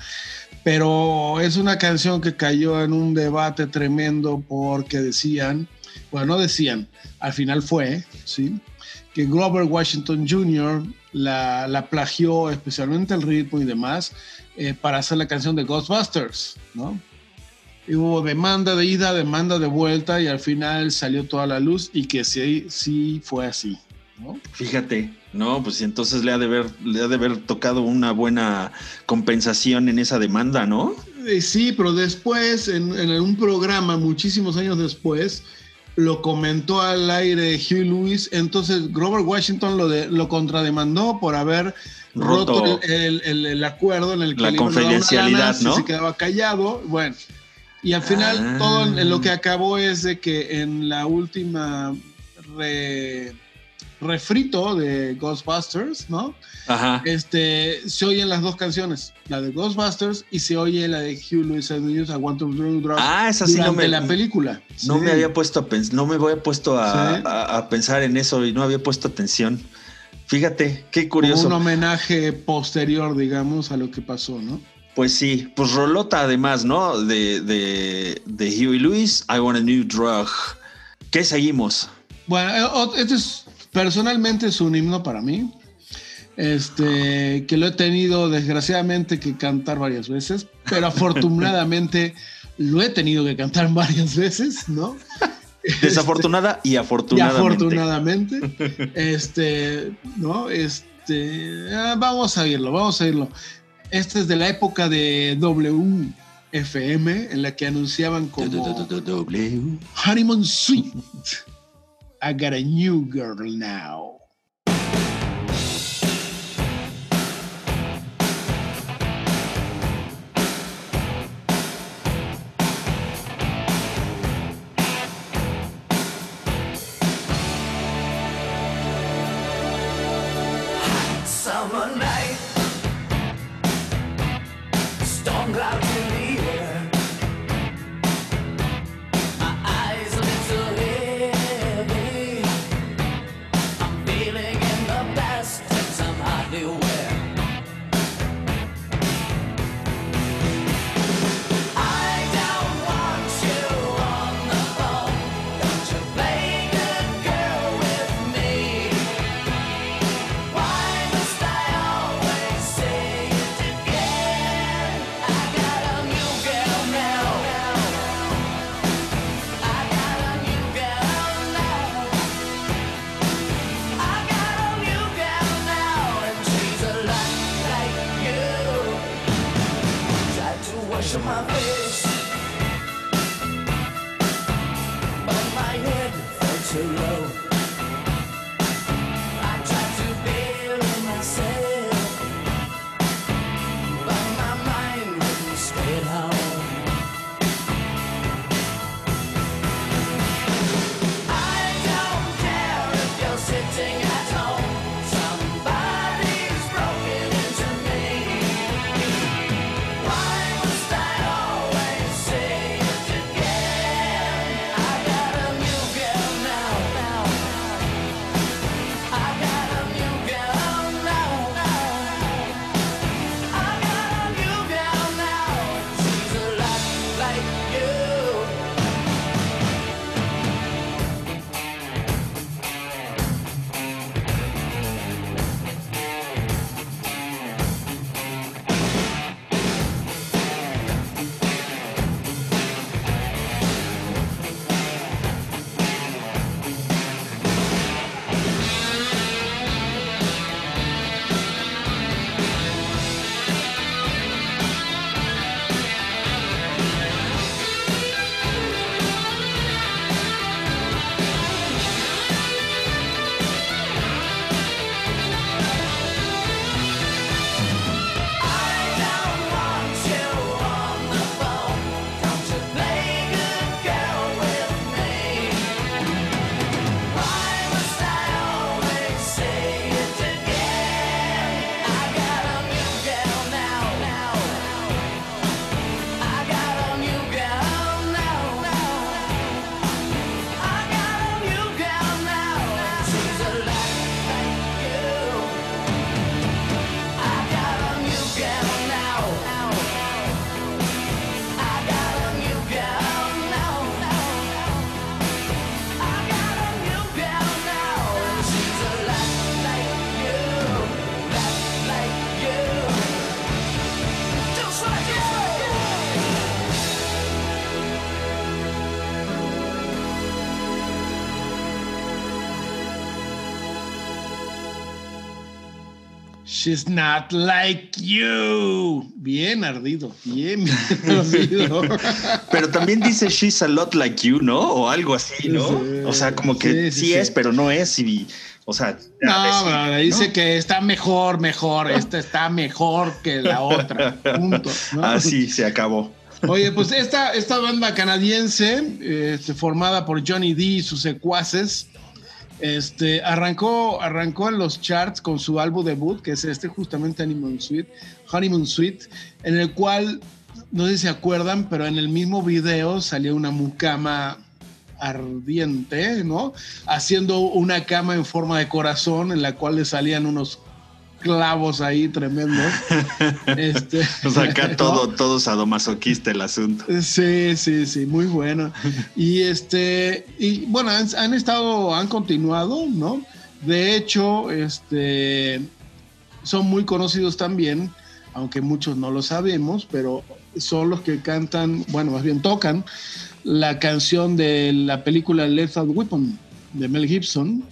pero es una canción que cayó en un debate tremendo porque decían, bueno, no decían, al final fue, ¿sí? Que Grover Washington Jr. la, la plagió, especialmente el ritmo y demás, eh, para hacer la canción de Ghostbusters, ¿no? Y hubo demanda de ida, demanda de vuelta y al final salió toda la luz y que sí, sí fue así. ¿no? Fíjate, no, pues entonces le ha de haber, le ha de haber tocado una buena compensación en esa demanda, ¿no? Eh, sí, pero después, en, en un programa, muchísimos años después, lo comentó al aire Hugh Lewis, entonces Grover Washington lo, de- lo contrademandó por haber roto, Roto. el, el- el- el acuerdo en el que La confidencialidad, lana si ¿no? se quedaba callado, bueno. Y al final Ah. todo en lo que acabó es de que en la última re- refrito de Ghostbusters, ¿no? Ajá. Este, se oyen las dos canciones, la de Ghostbusters y se oye la de Hugh Lewis and the News, I Want to Drugs, Ah, esa sí no me, la película. no Sí. me había puesto a pensar, no me había puesto a, Sí. a- a pensar en eso y no había puesto atención. Fíjate, qué Como curioso. un homenaje posterior, digamos, a lo que pasó, ¿no? Pues sí, pues Rolota además, ¿no? De, de, de Huey Lewis, I Want a New Drug. ¿Qué seguimos? Bueno, eh, este es personalmente es un himno para mí. Este, que lo he tenido desgraciadamente que cantar varias veces, pero *laughs* afortunadamente lo he tenido que cantar *laughs* varias veces, ¿no? Desafortunada y Y afortunadamente. afortunadamente, este, ¿no? Este, ah, vamos a irlo, vamos a irlo. Este es de la época de WFM, en la que anunciaban como W. Honeymoon Suite. I got a new girl now. She's not like you. Bien ardido, bien, bien ardido. *laughs* Pero también dice She's a lot like you, ¿no? O algo así, ¿no? Sí, o sea, como que sí, sí, sí, es, pero no es. Y, o sea, No, es- bro, dice ¿no? que está mejor, mejor. Esta está mejor que la otra. Punto. ¿no? Así se acabó. Oye, pues esta, esta banda canadiense, este, formada por Johnny D y sus secuaces, este, arrancó, arrancó en los charts con su álbum debut, que es este justamente Honeymoon Suite, Honeymoon Suite, en el cual, no sé si se acuerdan, pero en el mismo video salía una mucama ardiente, ¿no? Haciendo una cama en forma de corazón en la cual le salían unos clavos ahí tremendos. *laughs* Este, *laughs* O sea, acá *laughs* todo, todo sadomasoquista el asunto. Sí, sí, sí, muy bueno. Y este, y bueno, han, han estado, han continuado, ¿no? De hecho, este, son muy conocidos también, aunque muchos no lo sabemos, pero son los que cantan, bueno, más bien tocan la canción de la película Lethal Weapon de Mel Gibson.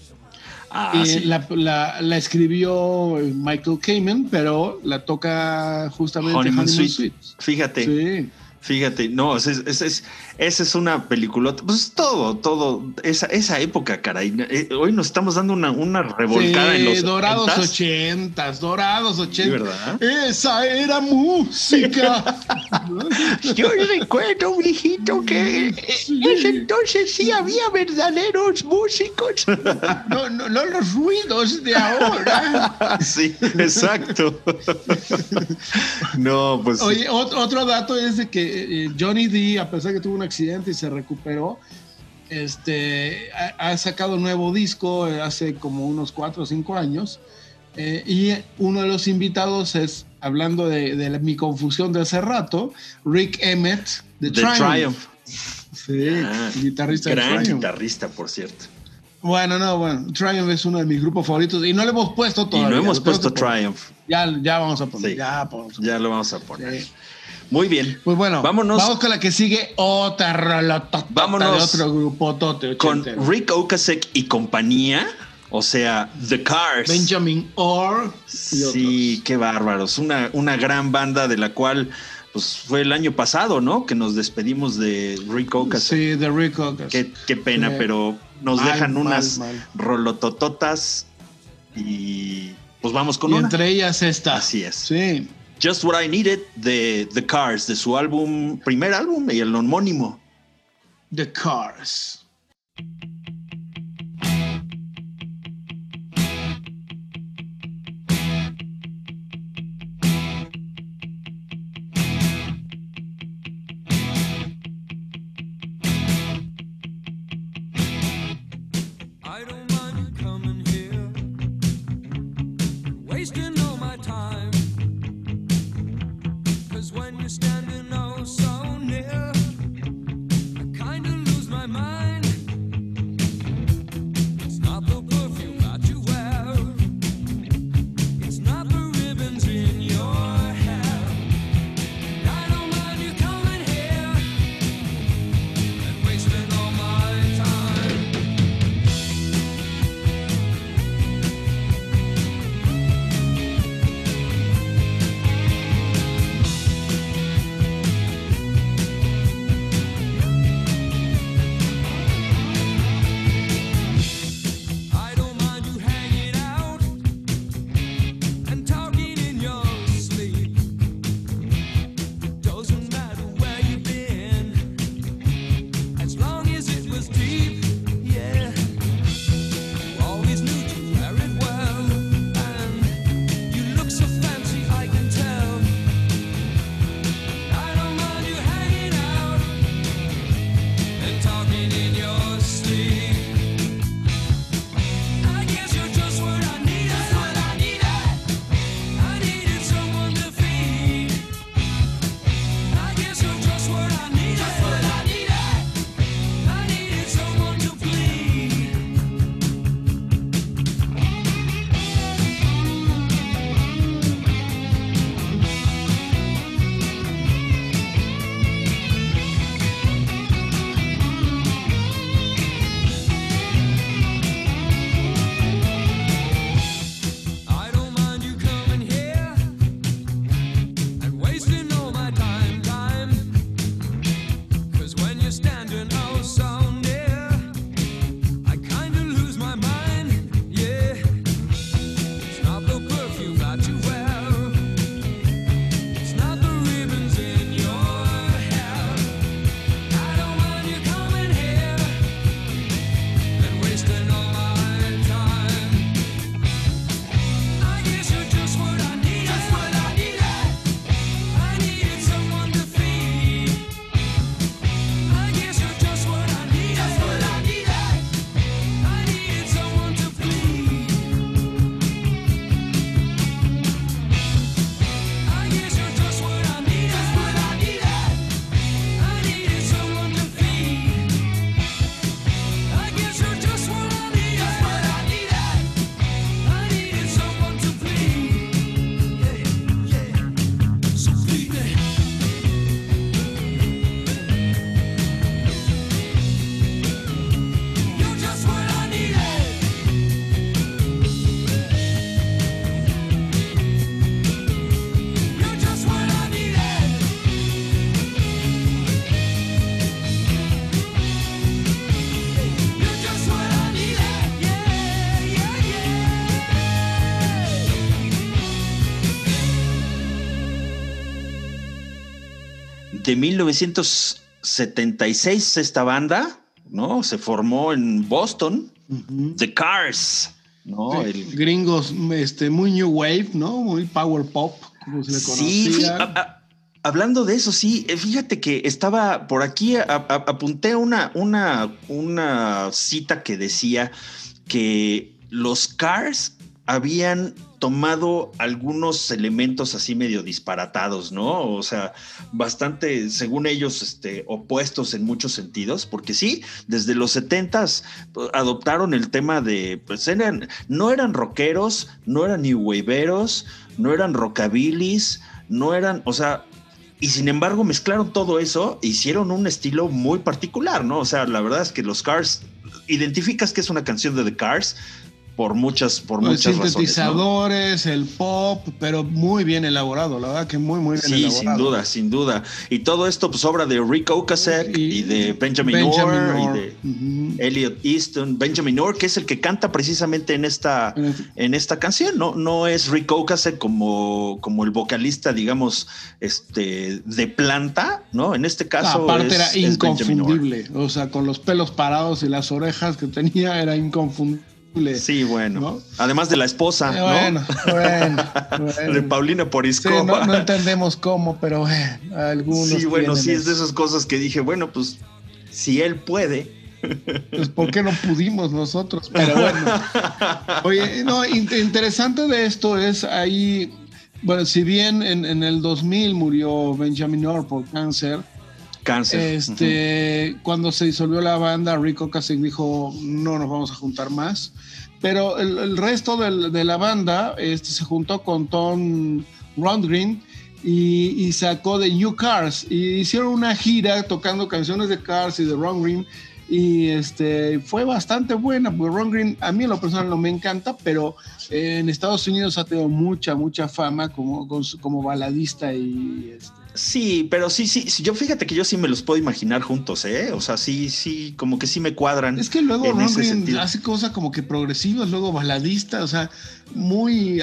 Ah, Eh, sí. la, la- la escribió Michael Kamen, pero la toca justamente Honeymoon. Suite. Fíjate, Sí. Fíjate, no, esa es, es, es una peliculota. Pues todo, todo, esa, esa época, caray. Eh, hoy nos estamos dando una, una revolcada Sí, en los dorados 80s. ochentas, dorados ochentas. ¿verdad? Esa era música. *laughs* Yo recuerdo, mijito, que Sí. en ese entonces sí había verdaderos músicos. *laughs* no, no, no los ruidos de ahora. *laughs* sí, exacto. no, pues Oye, ot- otro dato es de que eh, Johnny D, a pesar que tuvo un accidente y se recuperó, este, ha, ha sacado un nuevo disco eh, hace como unos cuatro o cinco años. eh, y uno de los invitados es, hablando de, de la- mi confusión de hace rato, Rick Emmett de The Triumph. Triumph. Sí, Ah, guitarrista de gran Triumph. guitarrista, por cierto. Bueno, no, bueno, Triumph es uno de mis grupos favoritos y no le hemos puesto Y todavía. no hemos puesto. Triumph. Ya, ya vamos a poner, Sí. ya vamos a poner. Ya lo vamos a poner. Sí. Muy bien. Pues bueno, Vámonos. vamos con la que sigue otra Vámonos de otro grupotote Con ochentero. Rick Ocasek y compañía, o sea, The Cars. Benjamin Orr Sí, otros. qué bárbaros. Una, una gran banda de la cual pues fue el año pasado, ¿no? Que nos despedimos de Rick Ocasek. Sí, de Rick Ocasek. Qué, qué pena, Sí. pero nos Mal, dejan mal, unas mal. rolotototas y pues vamos con Y una. entre ellas esta. Así es. Sí. Just What I Needed de The Cars, de su álbum, primer álbum y el homónimo. The Cars. De 1976 esta banda, ¿no? Se formó en Boston, The Cars, ¿no? Sí, El- Gringos, este, muy new wave, ¿no? Muy power pop, como se le Sí, conocía. fí- a- a- hablando de eso, sí, eh, fíjate que estaba por aquí, a- apunté una, una, una cita que decía que los Cars habían tomado algunos elementos así medio disparatados, ¿no? O sea, bastante, según ellos, este, opuestos en muchos sentidos, porque sí, desde los setentas pues, adoptaron el tema de, pues eran, no eran rockeros, no eran new waveros, no eran rockabilis, no eran, o sea, y sin embargo mezclaron todo eso e hicieron un estilo muy particular, ¿no? O sea, la verdad es que los Cars, identificas que es una canción de The Cars por muchas, por Los muchas razones. ¿no? sintetizadores, el pop, pero muy bien elaborado, la verdad que muy, muy bien Sí, elaborado. sin duda, sin duda. Y todo esto, pues, obra de Rick Ocasek y, de Benjamin, Benjamin Orr, Orr. y de Ujú. Elliot Easton. Benjamin Orr, que es el que canta precisamente en esta, en esta canción. No, no es Rick Ocasek como, como el vocalista, digamos, este, de planta, ¿no? En este caso. Aparte es- era es inconfundible, o sea, con los pelos parados y las orejas que tenía era inconfundible. Sí, bueno. ¿No? Además de la esposa, Eh, ¿no? bueno, bueno, *laughs* de bueno. Paulina Sí, Porisco. no, no entendemos cómo, pero bueno, algunos. Sí, bueno, sí, es de eso. esas cosas que dije, bueno, pues si él puede. Pues, ¿por qué no pudimos nosotros? Pero bueno. *laughs* Oye, no, in- interesante de esto es ahí, bueno, si bien en, en el 2000 murió Benjamin Orr por cáncer, Cáncer. este, cuando se disolvió la banda, Rick Ocasek dijo, no nos vamos a juntar más. Pero el, el resto del- de la banda este, se juntó con Tom Rundgren y, y sacó de New Cars. Y hicieron una gira tocando canciones de Cars y de Rundgren. Y este, fue bastante buena, porque Rundgren a mí en lo personal no me encanta, pero eh, en Estados Unidos ha tenido mucha, mucha fama como, como baladista y... Este, Sí, pero sí, sí, sí, yo fíjate que yo sí me los puedo imaginar juntos, ¿eh? O sea, sí, sí, como que sí me cuadran. Es que luego en ese Ron Green sentido. hace cosas como que progresivas, luego baladista, o sea, muy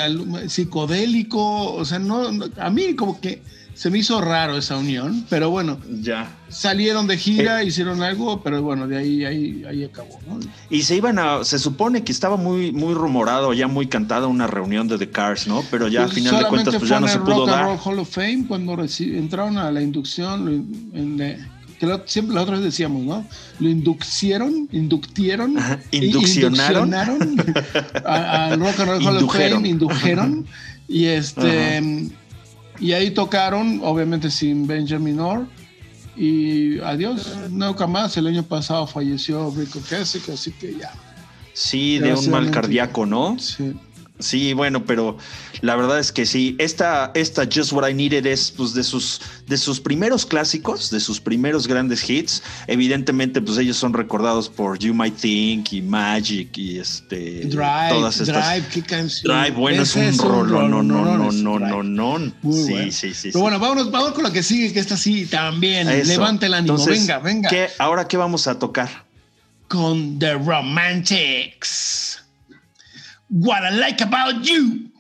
psicodélico, o sea, no, no- a mí como que se me hizo raro esa unión, pero bueno, Ya. salieron de gira, Eh. hicieron algo, pero bueno, de ahí, ahí, ahí acabó, ¿no? Y se iban a, se supone que estaba muy, muy rumorado, ya muy cantada una reunión de The Cars, ¿no? Pero ya Pues al final de cuentas, pues ya no se pudo Rock and dar. Roll Hall of Fame cuando entraron a la inducción, en la- que lo- siempre otra vez decíamos, ¿no? Lo inducieron, inductieron, Ajá, induccionaron. induccionaron al Rock and Roll Hall of. Fame, indujeron, y este, y ahí tocaron, obviamente sin Benjamin Orr, y adiós, nunca más, el año pasado falleció Rick Ocasek, así que ya, Sí, de un mal cardíaco, ¿no? sí. Sí, bueno, pero la verdad es que sí. Esta, esta Just What I Needed es pues, de, sus, de sus primeros clásicos, de sus primeros grandes hits. Evidentemente, pues ellos son recordados por You Might Think y Magic y este. Drive, todas estas. Drive, qué canción. Drive, bueno, es Ese un rollo, no, no, no, es no, Drive. no, no. Muy Sí, bueno. sí, sí. Pero sí. bueno, vámonos, vámonos con la que sigue, que esta sí también. Eso. Levanta el ánimo. Entonces, venga, venga. ¿qué- ahora, ¿qué vamos a tocar? Con The Romantics. What I like about you.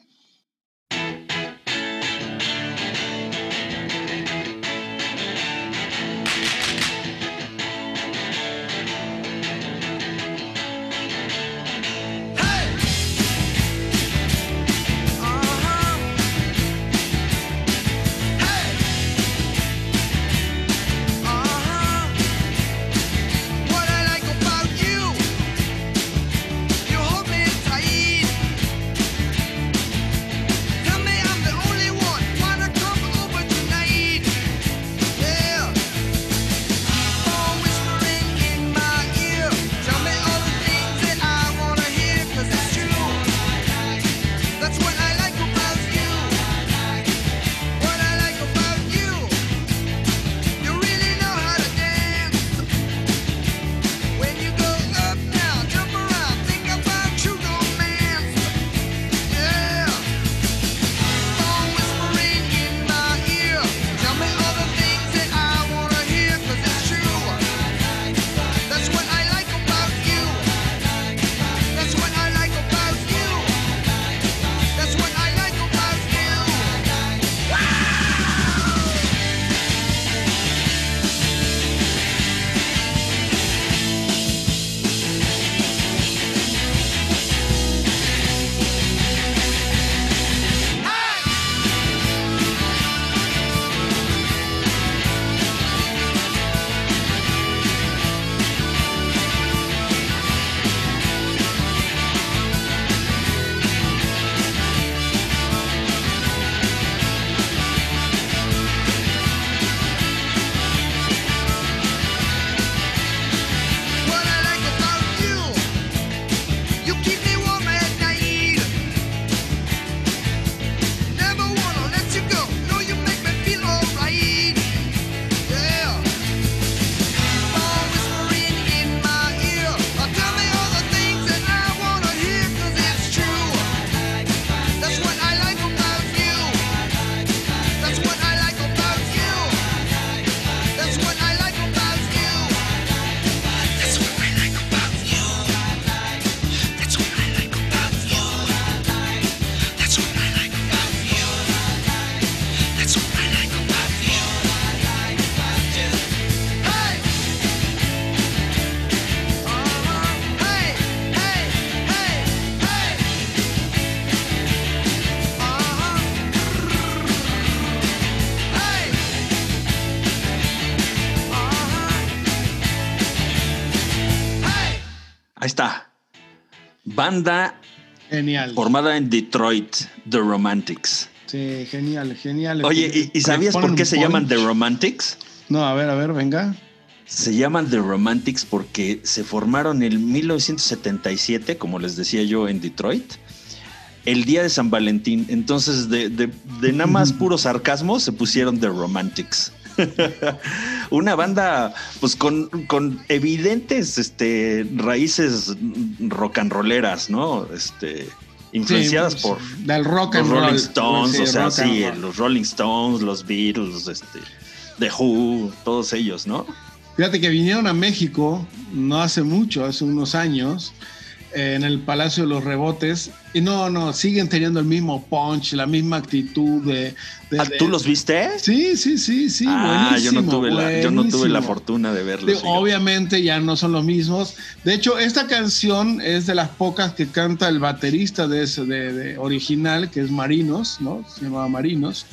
Banda Genial. formada en Detroit, The Romantics. Sí, genial, genial. Oye, ¿y, y sabías por qué se llaman The Romantics? Romantics? No, a ver, a ver, venga. Se llaman The Romantics porque se formaron en 1977, como les decía yo, en Detroit, el día de San Valentín. Entonces, de, de- de nada más puro sarcasmo, se pusieron The Romantics. *laughs* Una banda, pues con, con evidentes este, raíces rock and rolleras, ¿no? Este, influenciadas Sí, por Del rock los Rolling roll. Stones, Sí, o sea, sí, los Rolling Stones, los Beatles, este, The Who, todos ellos, ¿no? Fíjate que vinieron a México no hace mucho, hace unos años, en el Palacio de los Rebotes. Y no, no, siguen teniendo el mismo punch, la misma actitud de. de- Ah, ¿Tú los viste? Sí, sí, sí, sí. ah, yo no, tuve la, yo no tuve la fortuna de verlos. Obviamente ya no son los mismos. De hecho, esta canción es de las pocas que canta el baterista de ese de, de original, que es Marinos, ¿no? Se llamaba Marinos.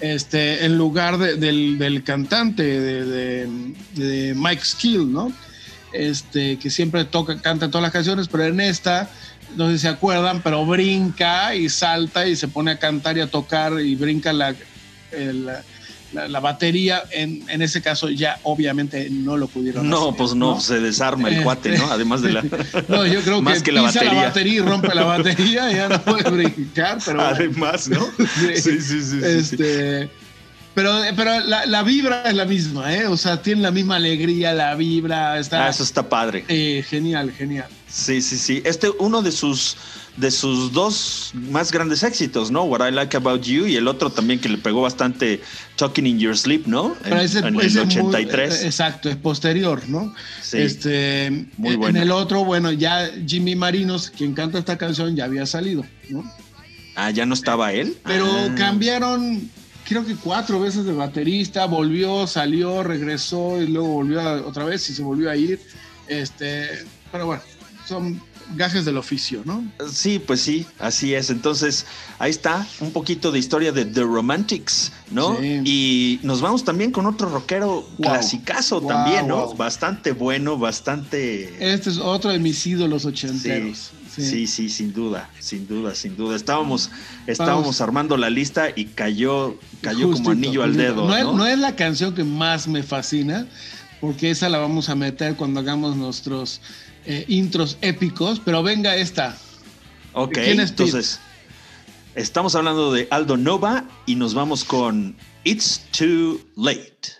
Este, en lugar de- del, del cantante de Mike Skill, ¿no? Este, que siempre toca, canta todas las canciones, pero en esta, no sé si se acuerdan, pero brinca y salta y se pone a cantar y a tocar y brinca la, la, la batería. En, en ese caso ya obviamente no lo pudieron No, hacer, pues no, se desarma el Este, cuate, ¿no? Además de la. *laughs* No, yo creo *laughs* Más que, que la pisa batería. la batería y rompe la batería, ya no puede *laughs* brincar, pero. Además, ¿no? Sí. Sí, sí, sí. sí, sí. Pero, pero la, la vibra es la misma, ¿eh? O sea, tiene la misma alegría, la vibra, está Ah, eso está padre. eh, genial, genial. Sí, sí, sí. Este, uno de sus, de sus dos más grandes éxitos, ¿no? What I Like About You y el otro también que le pegó bastante, Talking in Your Sleep, ¿no? Pero En, ese, en ese el muy- 83. eh, exacto, es posterior, ¿no? Sí. Este, Muy en buena. el otro, bueno, ya Jimmy Marinos, quien canta esta canción, ya había salido, ¿no? Ah, ya no estaba él. Pero Ah. cambiaron, creo que cuatro veces de baterista, volvió, salió, regresó y luego volvió a- otra vez y se volvió a ir. Este, pero bueno, son gajes del oficio, ¿no? Sí, pues sí, así es. Entonces, ahí está un poquito de historia de The Romantics, ¿no? Sí. Y nos vamos también con otro rockero Wow. clasicazo Wow, también, ¿no? wow. Bastante bueno, bastante... Este es otro de mis ídolos ochenteros. Sí, sí, sí, sin duda, sin duda, sin duda. Estábamos, estábamos armando la lista y cayó, cayó como anillo al dedo. No, es, ¿no? no es la canción que más me fascina, porque esa la vamos a meter cuando hagamos nuestros eh, intros épicos, pero venga esta. ok, ¿quién es Pete? entonces estamos hablando de Aldo Nova y nos vamos con It's Too Late.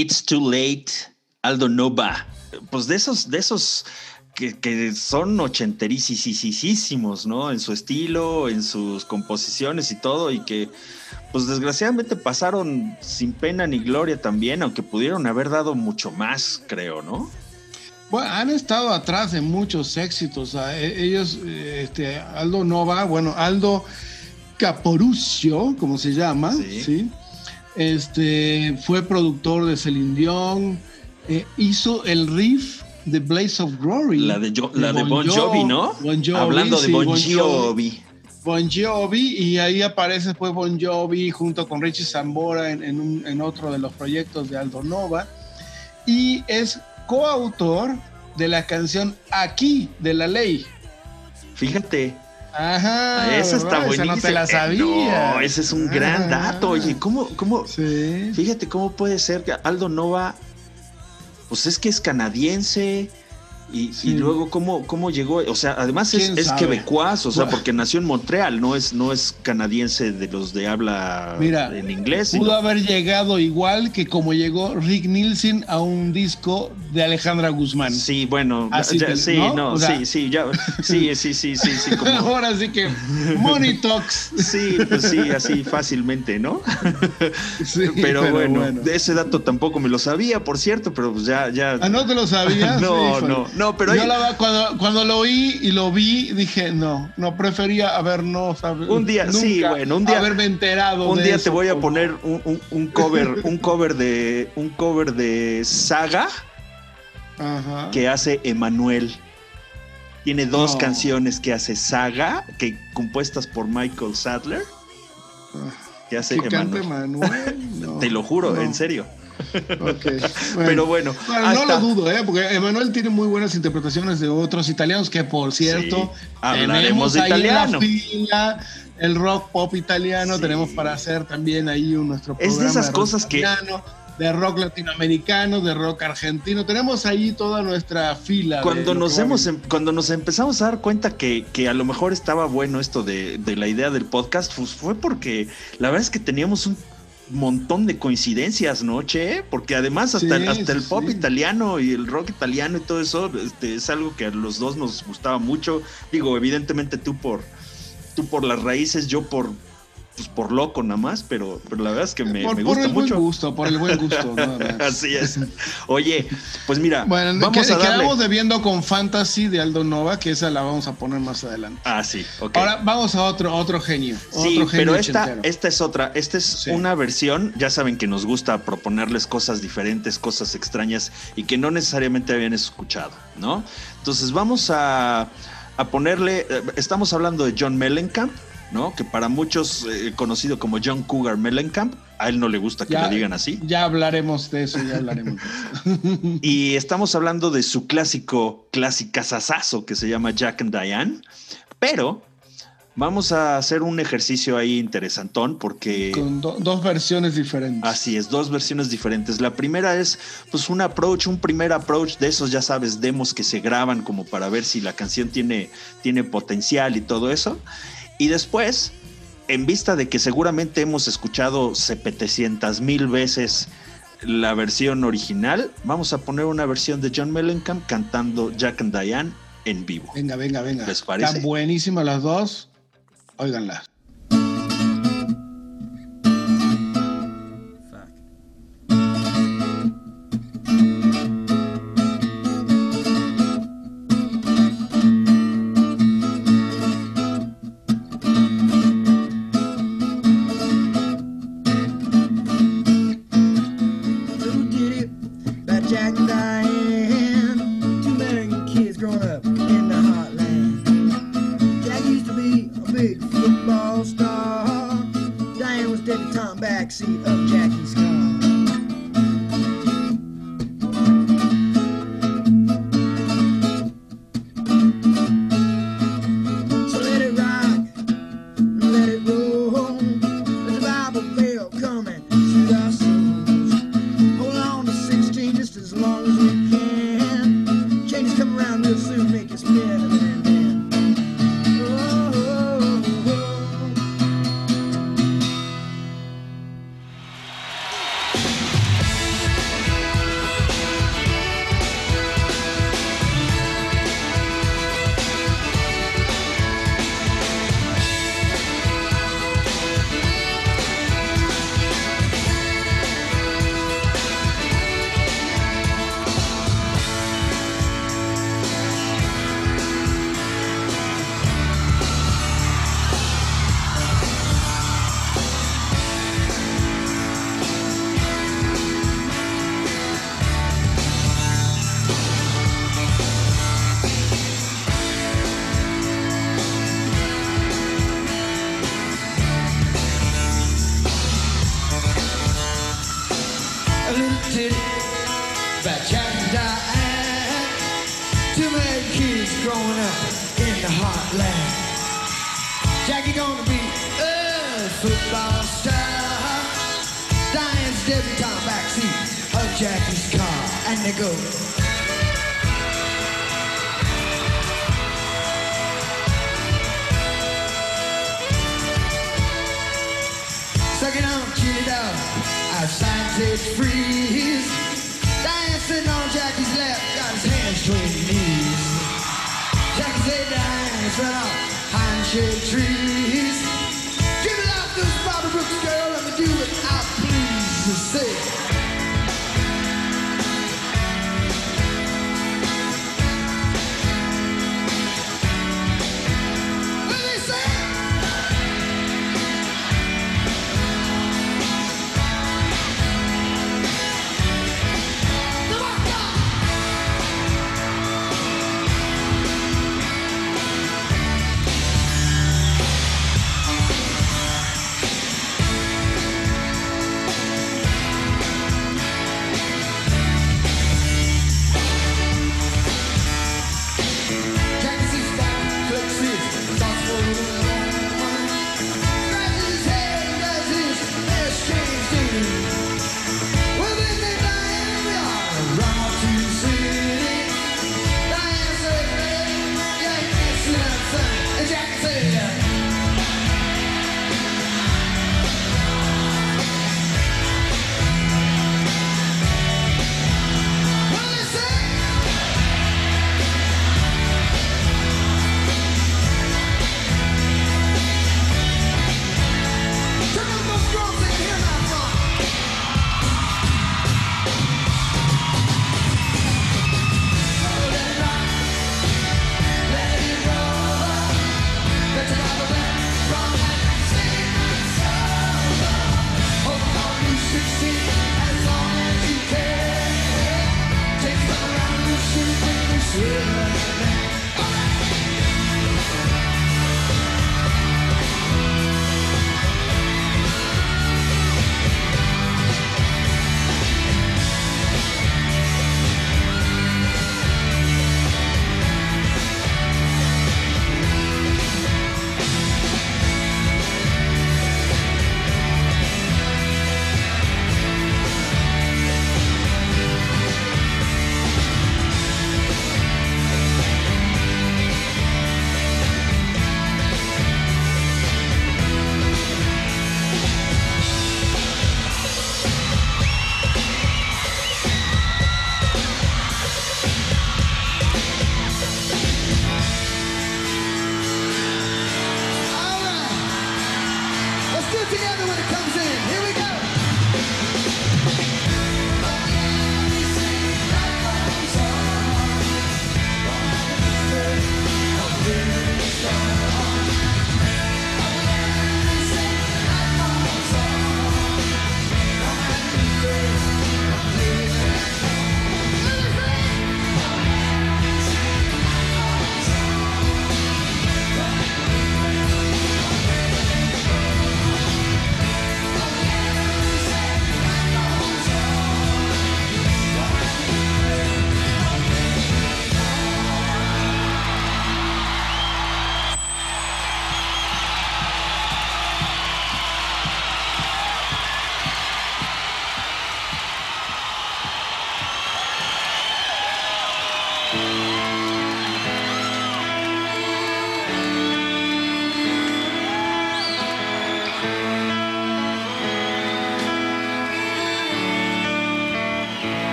It's Too Late, Aldo Nova. Pues de esos, de esos que, que son ochenterísimos, ¿no? En su estilo, en sus composiciones y todo, y que pues desgraciadamente pasaron sin pena ni gloria también, aunque pudieron haber dado mucho más, creo, ¿no? Bueno, han estado atrás de muchos éxitos. ah, e- Ellos, eh, este, Aldo Nova, bueno, Aldo Caporuccio, como se llama, Sí. ¿sí? Este, fue productor de Celine Dion, eh, hizo el riff de Blaze of Glory. La de, Jo- la de Bon Jovi, ¿no? Bon Jovi, Hablando de sí, Bon Bon Jovi. Bon Jovi y ahí aparece después Bon Jovi junto con Richie Zambora en, en un- en otro de los proyectos de Aldo Nova y es coautor de la canción Aquí de la Ley. Fíjate, Ajá. esa está ¿verdad? buenísima. Esa no te la sabía. no, ese es un gran Ajá. dato. Oye, ¿cómo, cómo, Sí. Fíjate cómo puede ser que Aldo Nova, pues es que es canadiense. Y, Sí. y luego cómo, cómo llegó, o sea, además es, ¿Quién es quebecuaz, o sea, Bueno. porque nació en Montreal, no es, no es canadiense de los de habla Mira, en inglés. Pudo sino- haber llegado igual que como llegó Rick Nielsen a un disco de Alejandra Guzmán. Sí, bueno, Así ya- te- sí, ¿no? no, O sea- sí, sí, ya, sí, *laughs* sí, sí, sí, sí, como, *laughs* Ahora sí que Money Talks. sí, pues sí, así fácilmente, ¿no? *laughs* Sí, pero, bueno, de ese dato tampoco me lo sabía, por cierto, pero pues ya, ya. Ah, ¿no te lo sabías? No, Híjole. no, no, pero Yo la cuando, cuando lo oí y lo vi, dije, no, no, prefería haber no sabido. Un día, sí, bueno, un día- Haberme enterado Un de día eso, te voy a poner un, un- un cover, un cover de un cover de Saga Ajá. que hace Emanuel. Tiene dos No. canciones que hace Saga, que compuestas por Michael Sadler, que hace Que cante Emanuel. Manuel. *laughs* No, Te lo juro, no. en serio. *laughs* Ok, Pero bueno, Bueno, ahí no lo dudo, ¿eh? porque Emanuel tiene muy buenas interpretaciones de otros italianos que, por cierto, Sí, hablaremos tenemos de ahí en la italiano. fila el rock pop italiano, Sí. tenemos para hacer también ahí nuestro Es de programa esas rock cosas que- italiano, de rock latinoamericano, de rock argentino, tenemos ahí toda nuestra fila. de Cuando nos, que hemos, em- cuando nos empezamos a dar cuenta que, que a lo mejor estaba bueno esto de, de la idea del podcast, pues fue porque la verdad es que teníamos un montón de coincidencias, ¿no, Che? Porque además hasta, Sí, el, hasta sí, el pop sí. italiano y el rock italiano y todo eso este, es algo que a los dos nos gustaba mucho. Digo, evidentemente tú por, tú por las raíces, yo por, pues por loco nada más, pero, pero la verdad es que me, por, me por gusta el mucho. buen gusto, por el buen gusto. *laughs* Así es. Oye, pues mira, *laughs* Bueno, vamos que- a darle. quedamos debiendo con Fantasy de Aldo Nova, que esa la vamos a poner más adelante. Ah, sí, ok. Ahora vamos a otro, otro genio. Sí, otro genio pero esta, ochentero. esta es otra. Esta es Sí. una versión. Ya saben que nos gusta proponerles cosas diferentes, cosas extrañas y que no necesariamente habían escuchado, ¿no? Entonces vamos a, a ponerle. eh, Estamos hablando de John Mellencamp, ¿no? Que para muchos eh, conocido como John Cougar Mellencamp. A él no le gusta que Ya- le digan así. Ya hablaremos de eso, ya hablaremos de eso. *laughs* Y estamos hablando de su clásico, clásica sasazo que se llama Jack and Diane. Pero vamos a hacer un ejercicio ahí interesantón porque. Con do- dos versiones diferentes. Así es, dos versiones diferentes. La primera es pues un approach, un primer approach de esos, ya sabes, demos que se graban como para ver si la canción tiene, tiene potencial y todo eso. Y después, en vista de que seguramente hemos escuchado 700 mil veces la versión original, vamos a poner una versión de John Mellencamp cantando Jack and Diane en vivo. Venga, venga, venga. ¿Les parece? Están buenísimas las dos. Óiganlas.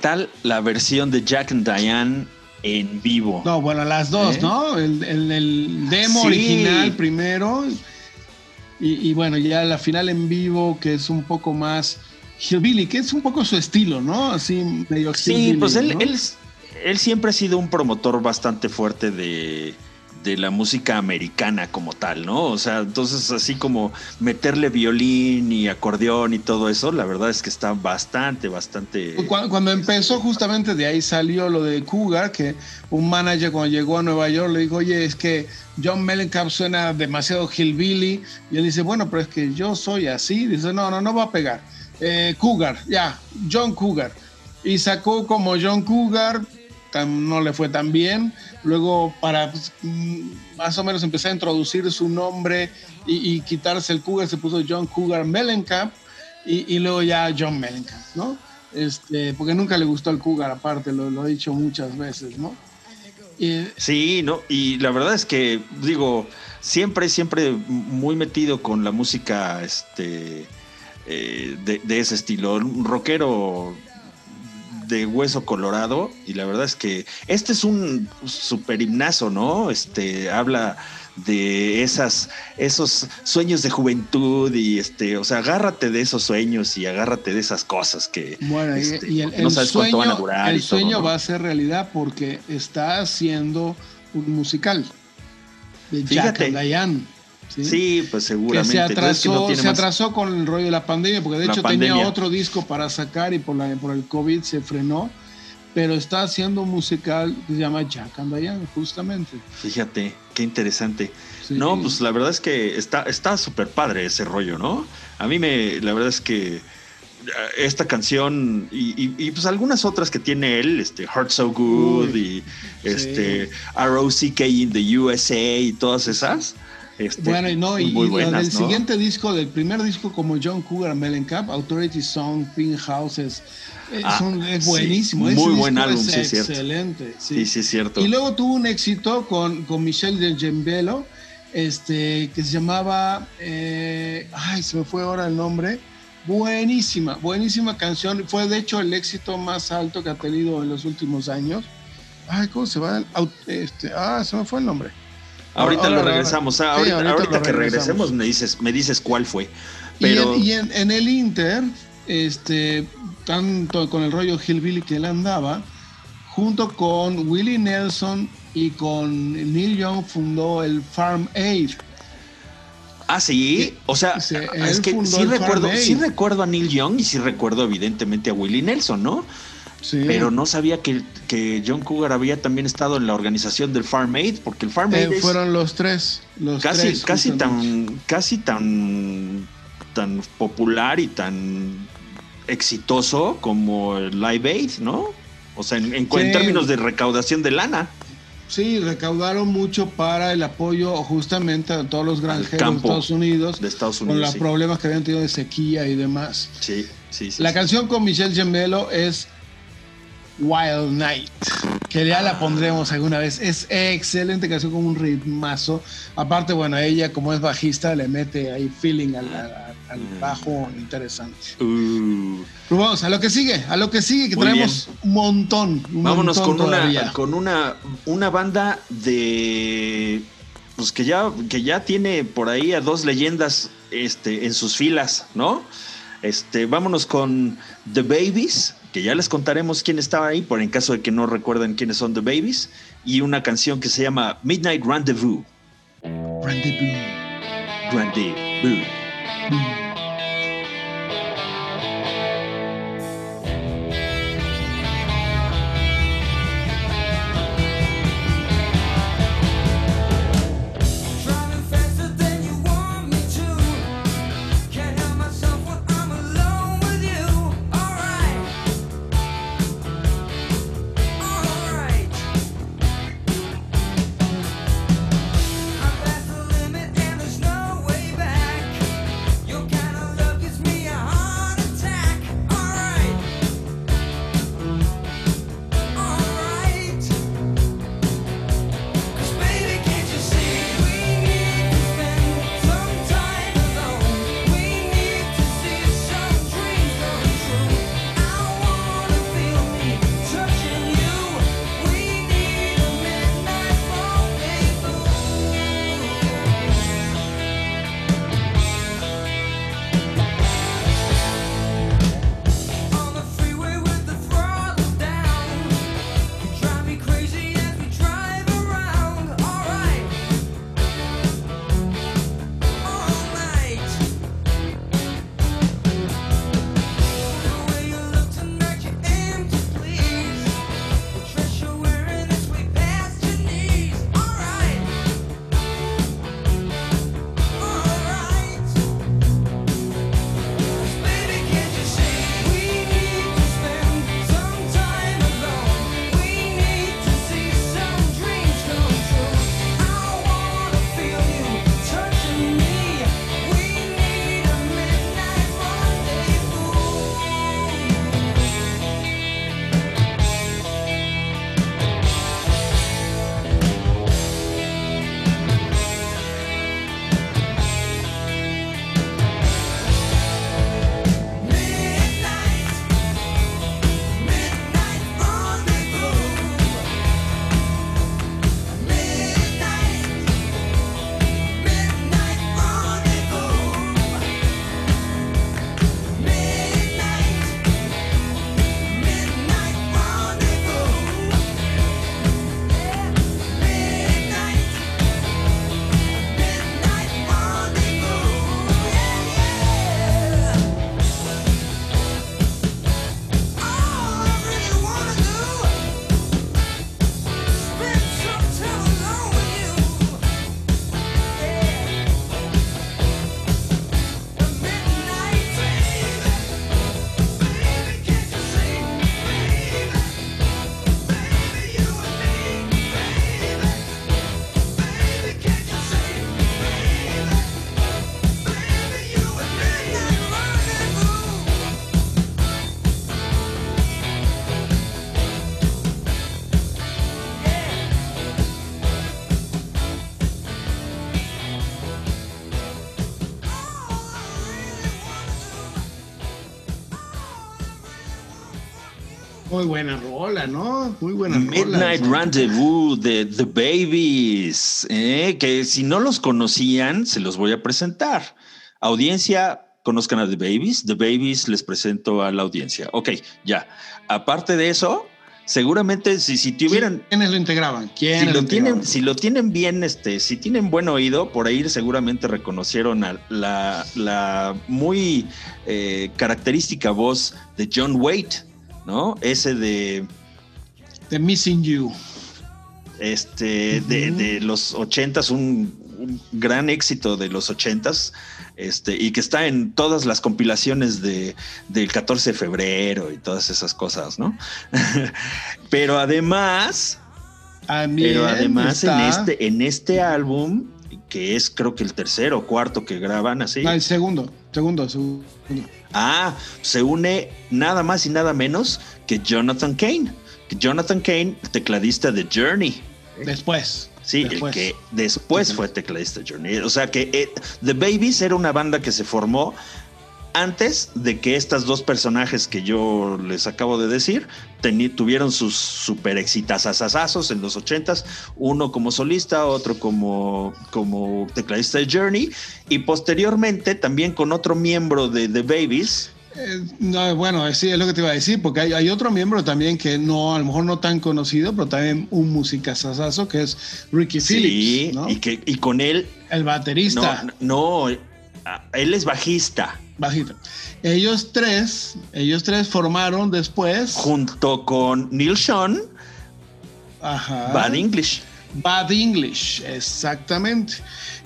tal la versión de Jack and Diane en vivo? No, bueno, las dos, ¿Eh? ¿no? El, el, demo original primero. Y, y, bueno, ya la final en vivo, que es un poco más Hillbilly, que es un poco su estilo, ¿no? Así medio Sí, pues él, él siempre ha sido un promotor bastante fuerte de de la música americana como tal, ¿no? O sea, entonces así como meterle violín y acordeón y todo eso, la verdad es que está bastante, bastante... Cuando, cuando empezó, justamente de ahí salió lo de Cougar, que un manager cuando llegó a Nueva York le dijo, oye, es que John Mellencamp suena demasiado hillbilly. Y él dice, bueno, pero es que yo soy así. Dice, no, no, no va a pegar. Eh, Cougar, ya, John Cougar. Y sacó como John Cougar, no le fue tan bien. Luego, para pues, mm, más o menos empezar a introducir su nombre y, quitarse el Cougar, se puso John Cougar Mellencamp y, y luego ya John Mellencamp, ¿no? Este, porque nunca le gustó el Cougar, aparte, lo, he dicho muchas veces, ¿no? Sí, ¿no? Y la verdad es que, digo, siempre, siempre muy metido con la música este, eh, de, de ese estilo. Un rockero de hueso colorado. Y la verdad es que este es un super himnazo, ¿no? Este habla de esas, esos sueños de juventud y este, o sea, agárrate de esos sueños y agárrate de esas cosas que Bueno, y- este, y el, no sabes cuánto van a durar. el y todo, sueño ¿no? va a ser realidad porque está haciendo un musical de Jack and Diane. ¿Sí? Sí, pues que seguramente. se Entonces, es que no atrasó, tiene se más- atrasó con el rollo de la pandemia, porque de La hecho tenía pandemia. otro disco para sacar y por, la, por el COVID se frenó, pero está haciendo un musical que se llama Jack and Diane, justamente. Fíjate, qué interesante. Sí. No, pues la verdad es que está está súper padre ese rollo, ¿no? A mí me, la verdad es que eh, esta canción y, y- y, pues algunas otras que tiene él, este Heart So Good y este ROCK in the USA y todas esas. Este, Bueno, y no, y, muy y del ¿no? siguiente disco, del primer disco como John Cougar Mellencamp, Authority Song, Pink Houses, es, Ah, un- es sí, buenísimo. muy ese buen álbum, es sí, cierto. excelente. sí. Sí, sí, es cierto. Y luego tuvo un éxito con, con Michelle de Gembelo, este, que se llamaba, eh, ay, se me fue ahora el nombre. Buenísima, buenísima canción. Fue de hecho el éxito más alto que ha tenido en los últimos años. Ay, ¿cómo se va? Este, ah, se me fue el nombre. Ahorita ahora- lo ahora- regresamos. ah, sí, ahorita ahorita ahorita que regresemos me dices, me dices cuál fue. Y Pero en- Y, en, en el Inter, este, tanto con el rollo Hillbilly que él andaba, junto con Willie Nelson y con Neil Young fundó el Farm Aid. Ah, sí. O sea, Sí, es que sí recuerdo, sí recuerdo a Neil Young y sí recuerdo evidentemente a Willie Nelson, ¿no? Sí. Pero no sabía que, que John Cougar había también estado en la organización del Farm Aid, porque el Farm Eh, Aid fueron los tres. Los casi, tres, casi justamente. tan, casi tan, tan popular y tan exitoso como el Live Aid, ¿no? O sea, en, en- términos de recaudación de lana. Sí, recaudaron mucho para el apoyo justamente a todos los granjeros de Estados Unidos de Estados con Unidos, los sí. problemas que habían tenido de sequía y demás. Sí, sí, sí. La sí. canción con Michelle Gembelo es Wild Night, que ya la pondremos alguna vez. Es excelente canción con un ritmazo. Aparte, bueno, ella como es bajista le mete ahí feeling al, Mm. bajo interesante. Uh. Pero vamos, a lo que sigue, a lo que sigue, que Muy traemos un montón. un Vámonos montón con una, con una, una banda de pues que ya, que ya tiene por ahí a dos leyendas este, en sus filas, ¿no? Este, vámonos con The Babies, que ya les contaremos quién estaba ahí, por en caso de que no recuerden quiénes son The Babies, y una canción que se llama Midnight Rendezvous. Rendezvous. Rendezvous. Buena rola, ¿no? Muy buena rola. Midnight Rendezvous de The Babies, ¿eh? que si no los conocían, se los voy a presentar. Audiencia, conozcan a The Babies. The Babies les presento a la audiencia. Ok, ya. Aparte de eso, seguramente si, si tuvieran... ¿Quiénes lo integraban? ¿Quiénes Si lo, integraban? tienen, si lo tienen bien, este, si tienen buen oído, por ahí seguramente reconocieron a la, la muy eh, característica voz de John Waite, ¿no? Ese de The Missing You. este de, de los ochentas, un, un gran éxito de los ochentas, este, y que está en todas las compilaciones de, del 14 de febrero y todas esas cosas, ¿no? *laughs* Pero además, También pero además en este, en este álbum, que es creo que el tercero o cuarto que graban así, No, el segundo, segundo, segundo. Ah, se une nada más y nada menos que Jonathan Kane. Que Jonathan Kane, tecladista de Journey. Después. Sí, Después. el que después fue tecladista de Journey. O sea que eh, The Babies era una banda que se formó antes de que estas dos personajes que yo les acabo de decir tuvieron sus super exitazazazazos en los ochentas, uno como solista, otro como, como tecladista de Journey, y posteriormente también con otro miembro de The Babies, Eh, no, bueno, sí, es lo que te iba a decir, porque hay, hay otro miembro también que no, a lo mejor no tan conocido, pero también un musicazazazo que es Ricky sí, Phillips, ¿no? y, que, y con él, El baterista. no, no, él es bajista. Bajito. Ellos tres, ellos tres formaron después. junto con Neil Sean, Ajá. Bad English. Bad English, exactamente.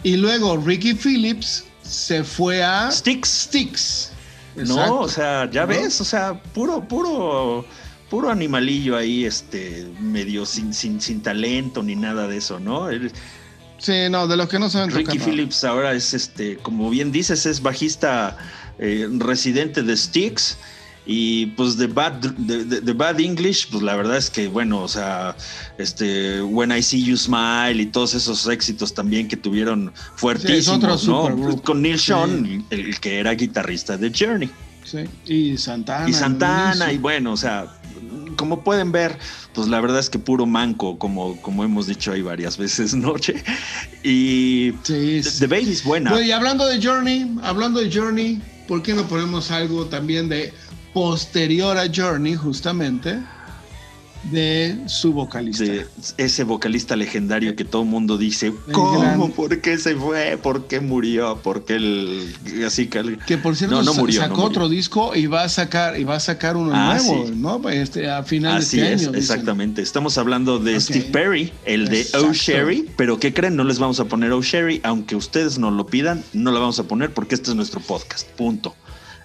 Y luego Ricky Phillips se fue a Sticks. Sticks. No, o sea, ya ¿No? ves, o sea, puro, puro, puro animalillo ahí, este, medio sin, sin, sin talento ni nada de eso, ¿no? Sí, no, de los que no saben Ricky tocar. no. Phillips ahora es este, como bien dices, es bajista eh, residente de Sticks. Y pues de Bad, de, de- de Bad English, pues la verdad es que, bueno, o sea, este, When I See You Smile y todos esos éxitos también que tuvieron fuertísimos, otro ¿no? con Neil Sí. Sean, el, el que era guitarrista de Journey. Sí, Y Santana. y Santana, y bueno, o sea, como pueden ver, pues la verdad es que puro manco, como, como hemos dicho ahí varias veces, noche. Y Sí, The, sí. The Baby es buena. Bueno, y hablando de Journey, hablando de Journey, ¿por qué no ponemos algo también de posterior a Journey, justamente, de su vocalista? de ese vocalista legendario que todo el mundo dice, El ¿cómo? gran- ¿Por qué se fue? ¿Por qué murió? ¿Por qué el... Así que... Que por cierto No, no sa- murió, sacó no murió. otro disco y va a sacar y va a sacar uno Ah, nuevo, sí. ¿no? Este, a final Así de este es, año. dicen. exactamente. Estamos hablando de. Steve Perry, el de Exacto. Oh Sherry, pero ¿qué creen? No les vamos a poner Oh Sherry, aunque ustedes nos lo pidan, no la vamos a poner porque este es nuestro podcast, punto.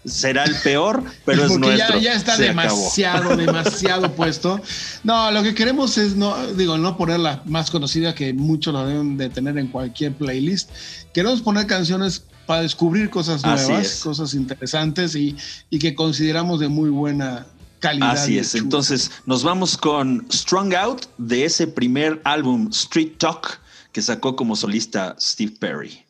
Será el peor, pero es Porque nuestro. ya está Se acabó. demasiado, *laughs* demasiado puesto. No, lo que queremos es, no, digo, no poner la más conocida que muchos la deben de tener en cualquier playlist. Queremos poner canciones para descubrir cosas nuevas, cosas interesantes y, y que consideramos de muy buena calidad. Así es. Entonces nos vamos con Strung Out de ese primer álbum Street Talk que sacó como solista Steve Perry.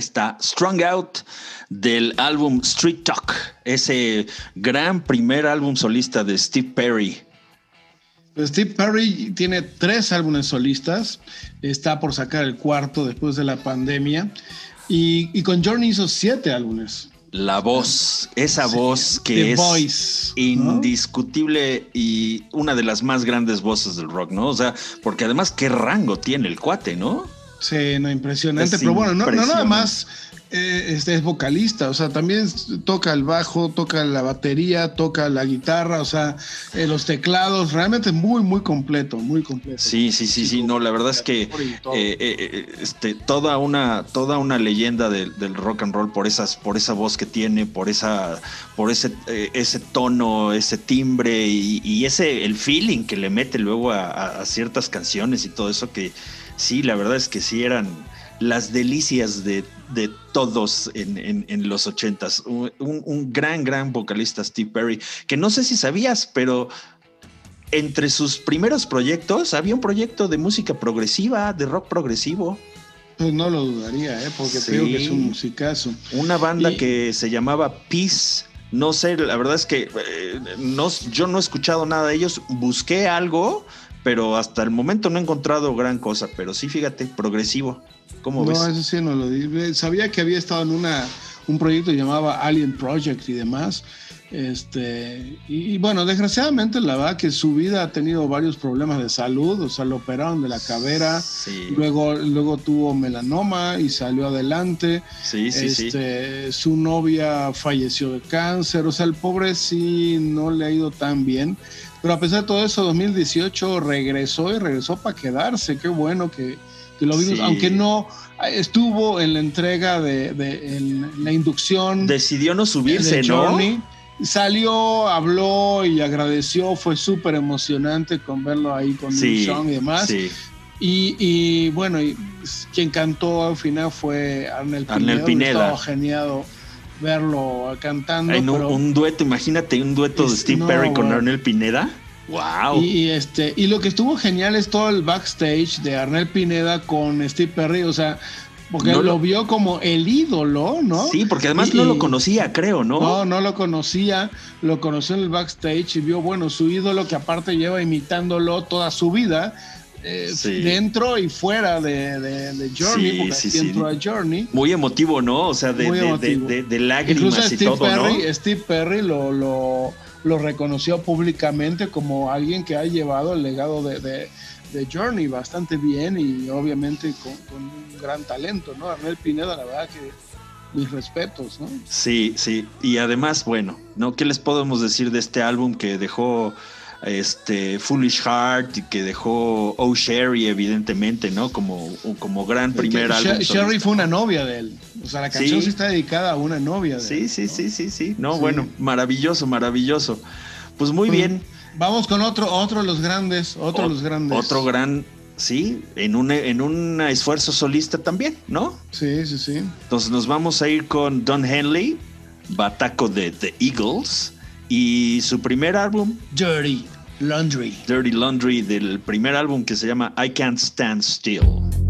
Está, Strung Out del álbum Street Talk, ese gran primer álbum solista de Steve Perry. Steve Perry tiene tres álbumes solistas, está por sacar el cuarto después de la pandemia y, y con Journey hizo siete álbumes. La voz, esa voz que The es Voice, ¿no? indiscutible y una de las más grandes voces del rock, ¿no? O sea, porque además qué rango tiene el cuate, ¿no? Sí, no, impresionante. Es Pero bueno, no, no nada más eh, este es vocalista, o sea, también toca el bajo, toca la batería, toca la guitarra, o sea, eh, los teclados, realmente muy, muy completo, muy completo. Sí, sí, sí, sí. No, la verdad es que eh, este, toda una, toda una leyenda del, del rock and roll por esas, por esa voz que tiene, por esa, por ese, ese tono, ese timbre y, y ese el feeling que le mete luego a ciertas canciones y todo eso que sí, la verdad es que sí eran las delicias de, de todos en, en- en los ochentas. Un, un- gran, gran vocalista Steve Perry, que no sé si sabías, pero entre sus primeros proyectos había un proyecto de música progresiva, de rock progresivo. Pues no lo dudaría, ¿eh? porque Sí. digo que es un musicazo. Una banda Y- que se llamaba Peace. No sé, la verdad es que eh, no, yo no he escuchado nada de ellos. Busqué algo, pero hasta el momento no he encontrado gran cosa. Pero sí, fíjate, progresivo. ¿Cómo No, ves? eso sí no lo di. Sabía que había estado en una, un proyecto llamado Alien Project y demás. Este, y, y bueno, desgraciadamente la verdad que su vida ha tenido varios problemas de salud, o sea, lo operaron de la cadera, Sí, luego, luego tuvo melanoma y salió adelante. sí, sí. sí. este, Su novia falleció de cáncer, o sea, el pobre sí no le ha ido tan bien. Pero a pesar de todo eso, 2018 regresó y regresó para quedarse. Qué bueno que, que lo vimos, Sí. aunque no estuvo en la entrega de, de- en la inducción Decidió no subirse, de. Salió, habló y agradeció, fue súper emocionante con verlo ahí con Sí, Sean y demás. sí. Y, y, bueno, y quien cantó al final fue Arnel Pineda. Arnel Pineda. Estaba genial verlo cantando. Un, pero- un dueto, imagínate un dueto de Steve no, Perry con. Arnel Pineda. ¡Wow! y, este, y lo que estuvo genial es todo el backstage de Arnel Pineda con Steve Perry, o sea, porque No lo, lo- vio como el ídolo, ¿no? Sí, porque además Y- no lo conocía, creo, ¿no? No, no lo conocía, lo conoció en el backstage y vio, bueno, su ídolo que aparte lleva imitándolo toda su vida, eh, Sí. dentro y fuera de, de- de Journey, Sí, porque entró a Journey. Muy emotivo, ¿no? O sea, de, de- de- de- de lágrimas Incluso y Steve todo, ¿no? Perry, Steve Perry lo, lo, lo reconoció públicamente como alguien que ha llevado el legado de, de- de Journey bastante bien y obviamente con, con un gran talento, ¿no? Arnel Pineda, la verdad que mis respetos, ¿no? Sí, sí. Y además, bueno, ¿no? ¿Qué les podemos decir de este álbum que dejó este Foolish Heart y que dejó Oh Sherry, evidentemente, ¿no? Como, como gran primer álbum. Solista. Sherry fue una novia de él. O sea, la canción Sí. sí, está dedicada a una novia de Sí, él. sí, ¿no? sí, sí, sí. No, Sí. bueno, maravilloso, maravilloso. Pues muy Pues, bien. Vamos con otro, otro de los grandes, otro de los grandes. Otro gran, sí, en un, en un esfuerzo solista también, ¿no? Sí, sí, sí. Entonces nos vamos a ir con Don Henley, bataco de The Eagles, y su primer álbum, Dirty Laundry. Dirty Laundry, del primer álbum que se llama I Can't Stand Still.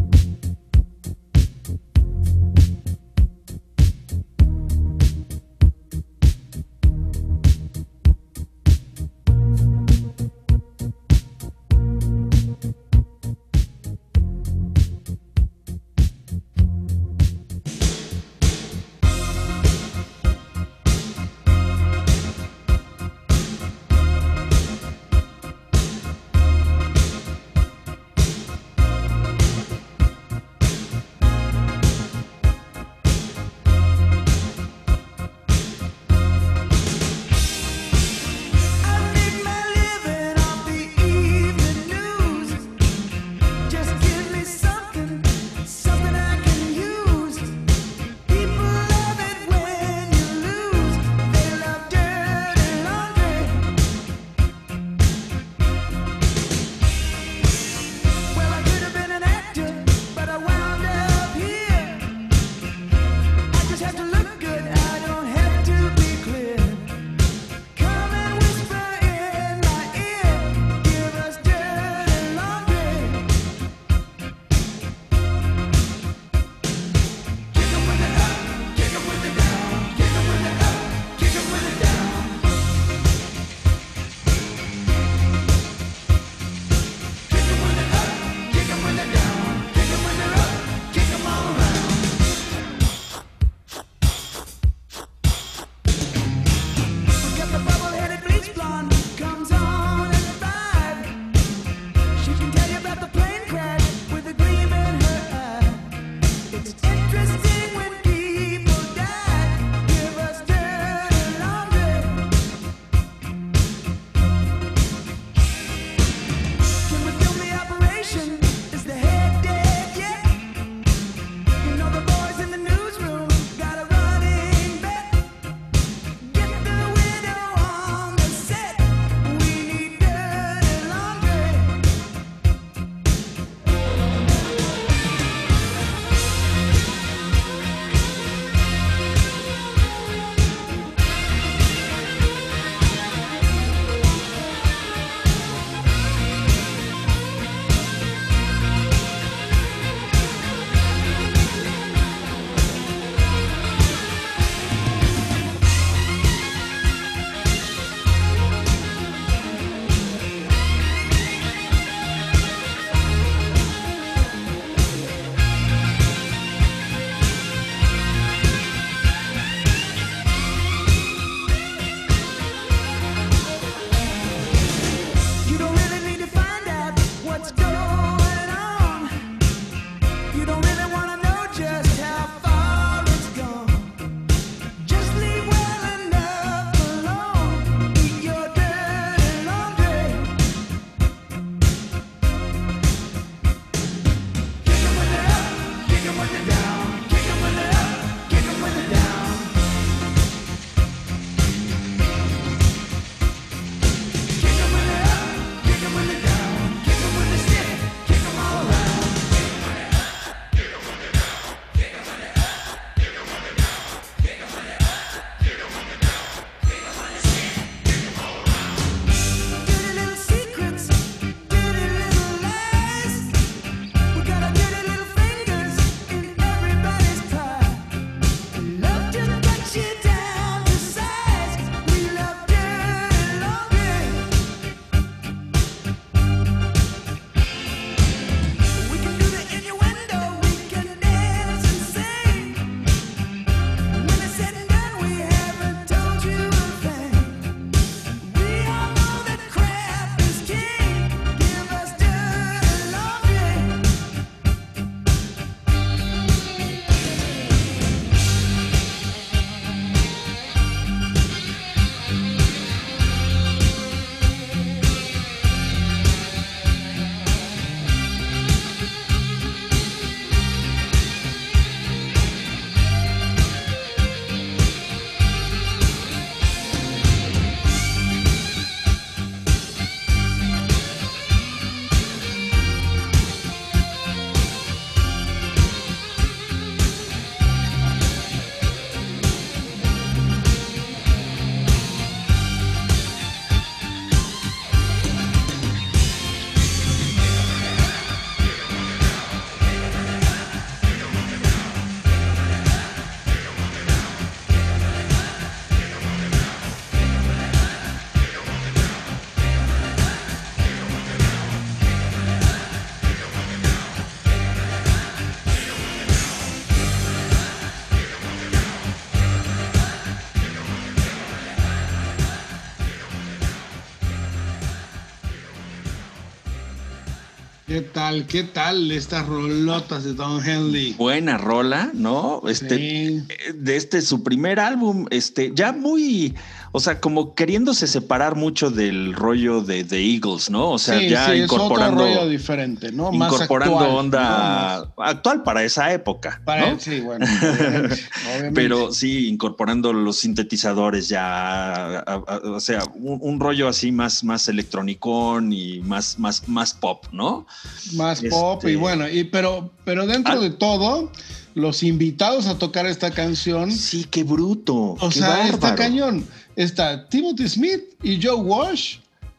Tal? ¿Qué tal estas rolotas de Don Henley? Buena rola, ¿no? Este, Sí. eh, de este su primer álbum, este, ya muy, o sea, como queriéndose separar mucho del rollo de Eagles, ¿no? O sea, sí, ya sí, es otro incorporando, rollo diferente, ¿no? Más incorporando actual, onda ¿no? actual para esa época, Para- ¿no? Sí, bueno, obviamente, *laughs* obviamente. Pero sí, incorporando los sintetizadores ya, o sea, un, un rollo así más, más electronicón y más, más, más pop, ¿no? más este- pop y bueno, y pero, pero dentro Ah. de todo, los invitados a tocar esta canción, Sí, qué bruto. o qué sea, está bárbaro. cañón. Está Timothy Smith y Joe Walsh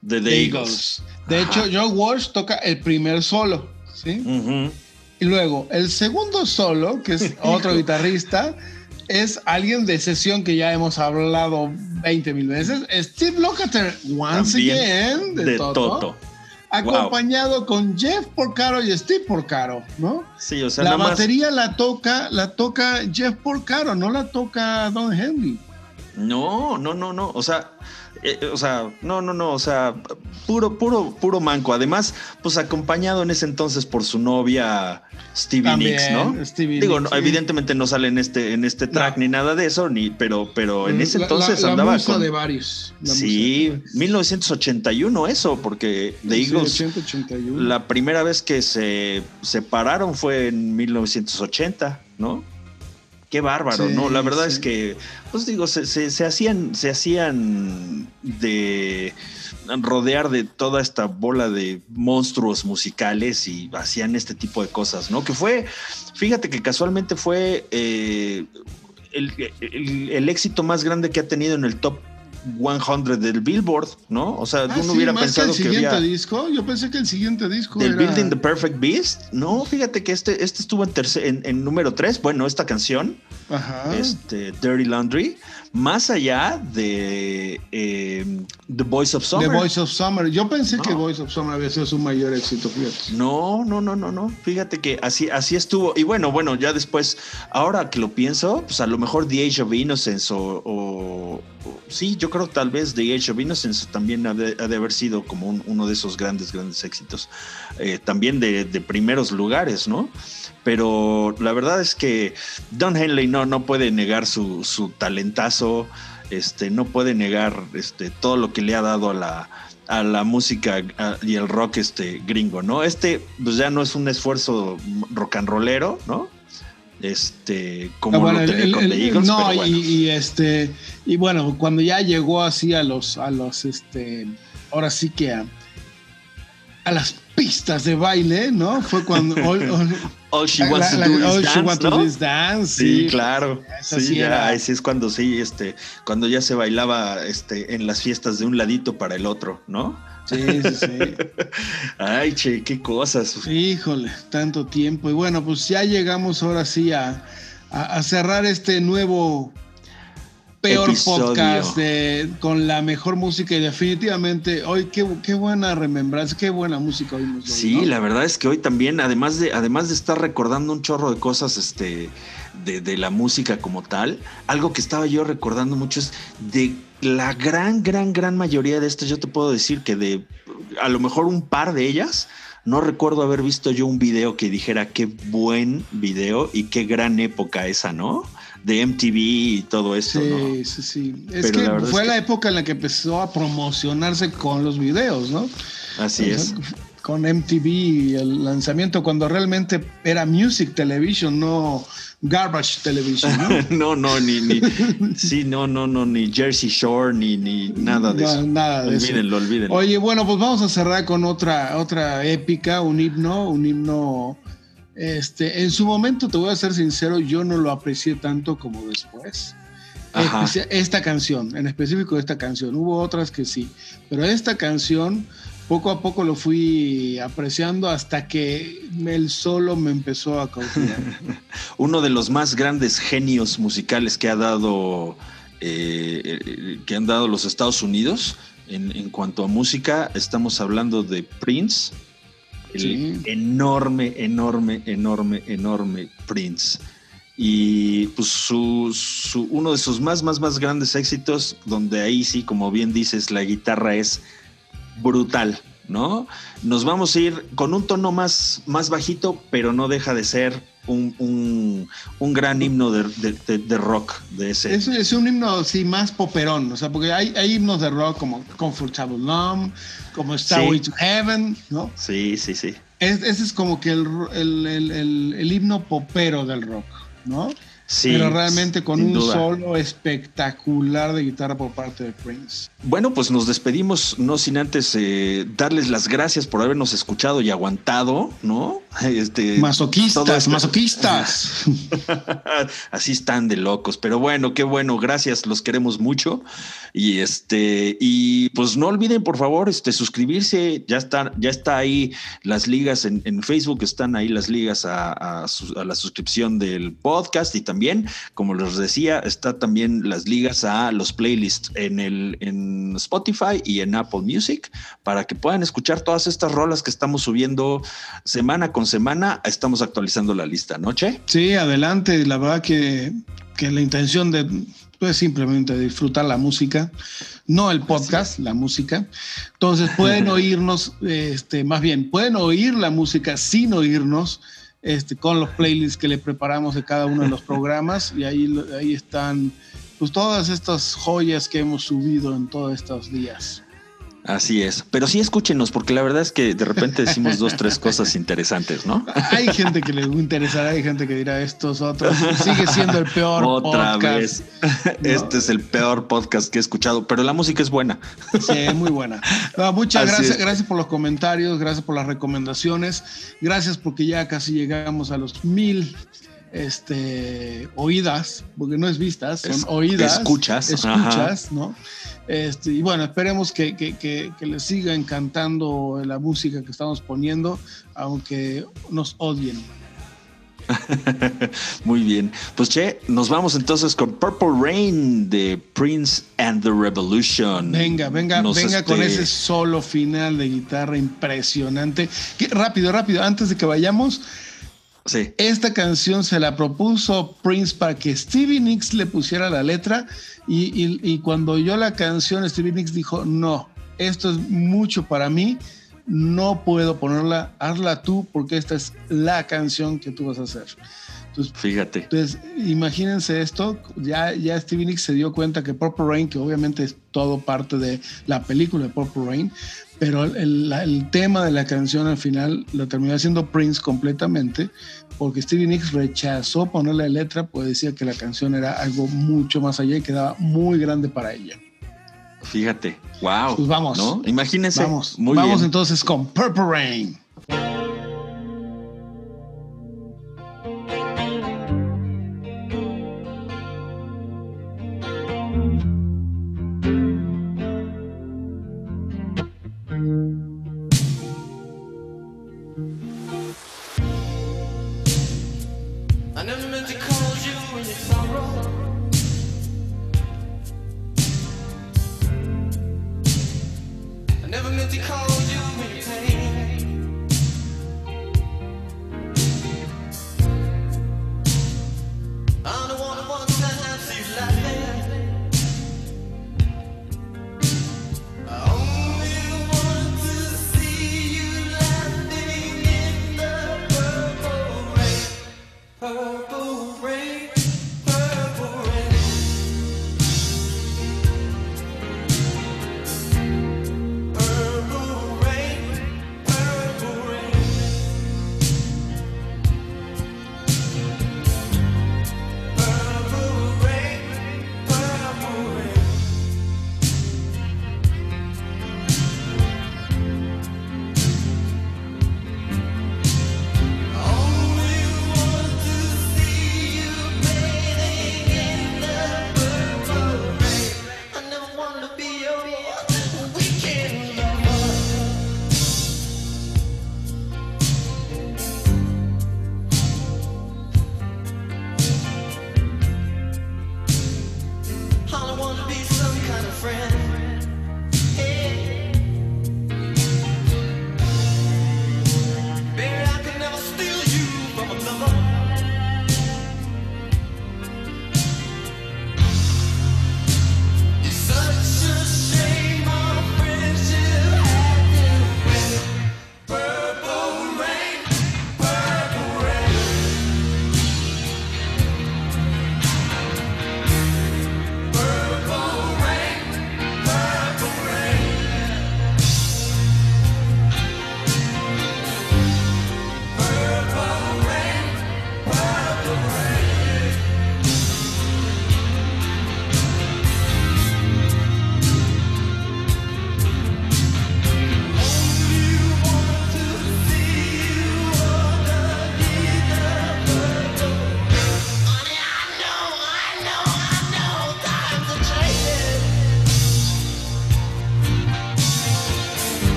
De The de Eagles. De Ajá. hecho, Joe Walsh toca el primer solo, ¿sí? Y luego, el segundo solo, que es *laughs* otro guitarrista, es alguien de sesión que ya hemos hablado 20 mil veces, Steve Lukather, once También again, de, de Toto, Toto. acompañado con Jeff Porcaro y Steve Porcaro, ¿no? Sí, o sea, la más- batería la toca, la toca Jeff Porcaro, no la toca Don Henley. No, no, no, no. O sea, eh, eh, o sea, no, no, no. O sea, puro, puro, puro manco. Además, pues acompañado en ese entonces por su novia Stevie También, Nicks, ¿no? Stevie Digo, Nicks, no, sí. evidentemente no sale en este, en este track No. ni nada de eso, ni, pero, pero en ese La- entonces la, la andaba musa con. de varios. la Sí, musa de varios. 1981 eso, porque The Sí, Eagles 80, 81. la primera vez que se separaron fue en 1980, ¿no? Qué bárbaro, Sí, ¿no? La verdad sí. es que, pues digo, se, se- se hacían, se hacían de rodear de toda esta bola de monstruos musicales y hacían este tipo de cosas, ¿no? Que fue, fíjate que casualmente fue eh, el, el- el éxito más grande que ha tenido en el top 100 del Billboard, ¿no? O sea, Ah, uno sí, hubiera más pensado que el siguiente había disco. Yo pensé que el siguiente disco del era... Building the Perfect Beast. No, fíjate que este, este estuvo en, tercer, en, en número 3. Bueno, esta canción, Ajá. este, Dirty Laundry, más allá de eh, The Voice of Summer. The Voice of Summer. Yo pensé No. que Voice of Summer había sido su mayor éxito, fíjate. No, no, no, no, no. Fíjate que así, así estuvo. Y bueno, bueno, ya después, ahora que lo pienso, pues a lo mejor The Age of Innocence o, o- o- sí, yo creo tal vez The Age of Innocence también ha de, ha de haber sido como un- uno de esos grandes, grandes éxitos. Eh, también de, de primeros lugares, ¿no? Pero la verdad es que Don Henley no, no puede negar su, su talentazo, este, no puede negar este, todo lo que le ha dado a la, a la música a- y el rock este, gringo, ¿no? Este pues ya no es un esfuerzo rock and rollero, ¿no? Este, como bueno, lo tenía el- con el- The Eagles, no, pero y, bueno. y este, y bueno, cuando ya llegó así a los, a los, este, ahora sí que a, a las pistas de baile, ¿no? Fue cuando *laughs* all- She Wants to Do Is Dance, Want to ¿no? Do Is Dance, Sí, sí. claro. Sí, sí ya, era. ese es cuando sí, este, cuando ya se bailaba este, en las fiestas de un ladito para el otro, ¿no? Sí, sí, sí. *laughs* Ay, che, qué cosas. Híjole, tanto tiempo. Y bueno, pues ya llegamos ahora sí a, a- a cerrar este nuevo peor Episodio. podcast de- con la mejor música y definitivamente hoy qué, qué buena remembranza, qué buena música hoy, Sí, ¿no? la verdad es que hoy también, además de, además de estar recordando un chorro de cosas este, de, de la música como tal, algo que estaba yo recordando mucho es de la gran, gran, gran mayoría de estas, yo te puedo decir que de a lo mejor un par de ellas, no recuerdo haber visto yo un video que dijera qué buen video y qué gran época esa, ¿no? De MTV y todo eso, Sí, ¿no? sí, sí. Es Pero que fue es la época en la que empezó a promocionarse con los videos, ¿no? Así O es. Con MTV y el lanzamiento cuando realmente era Music Television, no Garbage Television, ¿no? *laughs* no, no, ni, ni, sí, no, no, no, ni Jersey Shore, ni, ni nada de No, eso. nada de eso. olvídenlo, olvídenlo. Oye, bueno, pues vamos a cerrar con otra, otra épica, un himno, un himno. Este, en su momento, te voy a ser sincero, yo no lo aprecié tanto como después. Ajá. Esta canción, en específico esta canción. Hubo otras que sí, pero esta canción poco a poco lo fui apreciando hasta que el solo me empezó a cautivar. *laughs* Uno de los más grandes genios musicales que ha dado, eh, eh, que han dado los Estados Unidos en, en cuanto a música, estamos hablando de Prince, el Sí. enorme, enorme, enorme, enorme Prince. Y pues su, su- uno de sus más, más, más grandes éxitos, donde ahí sí, como bien dices, la guitarra es brutal, ¿no? Nos vamos a ir con un tono más, más bajito, pero no deja de ser un, un- un gran himno de, de- de- de rock de ese. Es, es un himno sí, más poperón, o sea, porque hay, hay himnos de rock como Comfortable Numb, como Starway Sí. to Heaven, ¿no? Sí, sí, sí. Es- ese es como que el, el- el- himno popero del rock, ¿no? Sí, Pero realmente con un duda. solo espectacular de guitarra por parte de Prince. Bueno, pues nos despedimos, no sin antes eh, darles las gracias por habernos escuchado y aguantado, ¿no? *laughs* Este, Masoquistas, este- masoquistas. *laughs* Así están de locos, pero bueno, qué bueno, gracias, los queremos mucho. Y este, y pues no olviden, por favor, este, suscribirse. Ya está, ya está ahí las ligas en, en Facebook, están ahí las ligas a, a su- a la suscripción del podcast. Y también, como les decía, está también las ligas a los playlists en el en Spotify y en Apple Music para que puedan escuchar todas estas rolas que estamos subiendo semana con semana. Estamos actualizando la lista, ¿no, Che? Sí, adelante. La verdad que, que la intención de pues simplemente disfrutar la música, no el podcast, la música. Entonces pueden *laughs* oírnos, este, más bien, pueden oír la música sin oírnos, este, con los playlists que le preparamos de cada uno de los programas y ahí, ahí están pues todas estas joyas que hemos subido en todos estos días. Así es, pero sí escúchenos porque la verdad es que de repente decimos dos, tres cosas interesantes, ¿no? *laughs* Hay gente que le interesará, hay gente que dirá estos otros. Sigue siendo el peor Otra podcast. vez. Este es el peor podcast que he escuchado, pero la música es buena. Sí, muy buena. No, muchas Así gracias, es. gracias por los comentarios, gracias por las recomendaciones, gracias porque ya casi llegamos a los mil este, oídas, porque no es vistas, son Es- oídas. escuchas, Escuchas, ¿no? Este, y bueno, esperemos que, que- que- que les siga encantando la música que estamos poniendo, aunque nos odien. *laughs* Muy bien. Pues che, nos vamos entonces con Purple Rain de Prince and the Revolution. Venga, venga, Nos, venga con este, ese solo final de guitarra impresionante. Que- rápido, rápido, antes de que vayamos, Esta canción se la propuso Prince para que Stevie Nicks le pusiera la letra y- y cuando oyó la canción Stevie Nicks dijo, no, esto es mucho para mí, no puedo ponerla, hazla tú porque esta es la canción que tú vas a hacer. Entonces, Fíjate. entonces, imagínense esto, ya, ya Stevie Nicks se dio cuenta que Purple Rain, que obviamente es todo parte de la película de Purple Rain, pero el, tema de la canción al final lo terminó haciendo Prince completamente, porque Stevie Nicks rechazó ponerle letra, pues decía que la canción era algo mucho más allá y quedaba muy grande para ella. Fíjate. Wow. Pues vamos. ¿No? Imagínense. Vamos, Muy vamos bien. entonces con Purple Rain.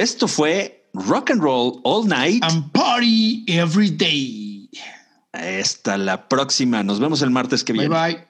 Esto fue Rock and Roll All Night. And party every day. Hasta la próxima. Nos vemos el martes que Bye viene. bye.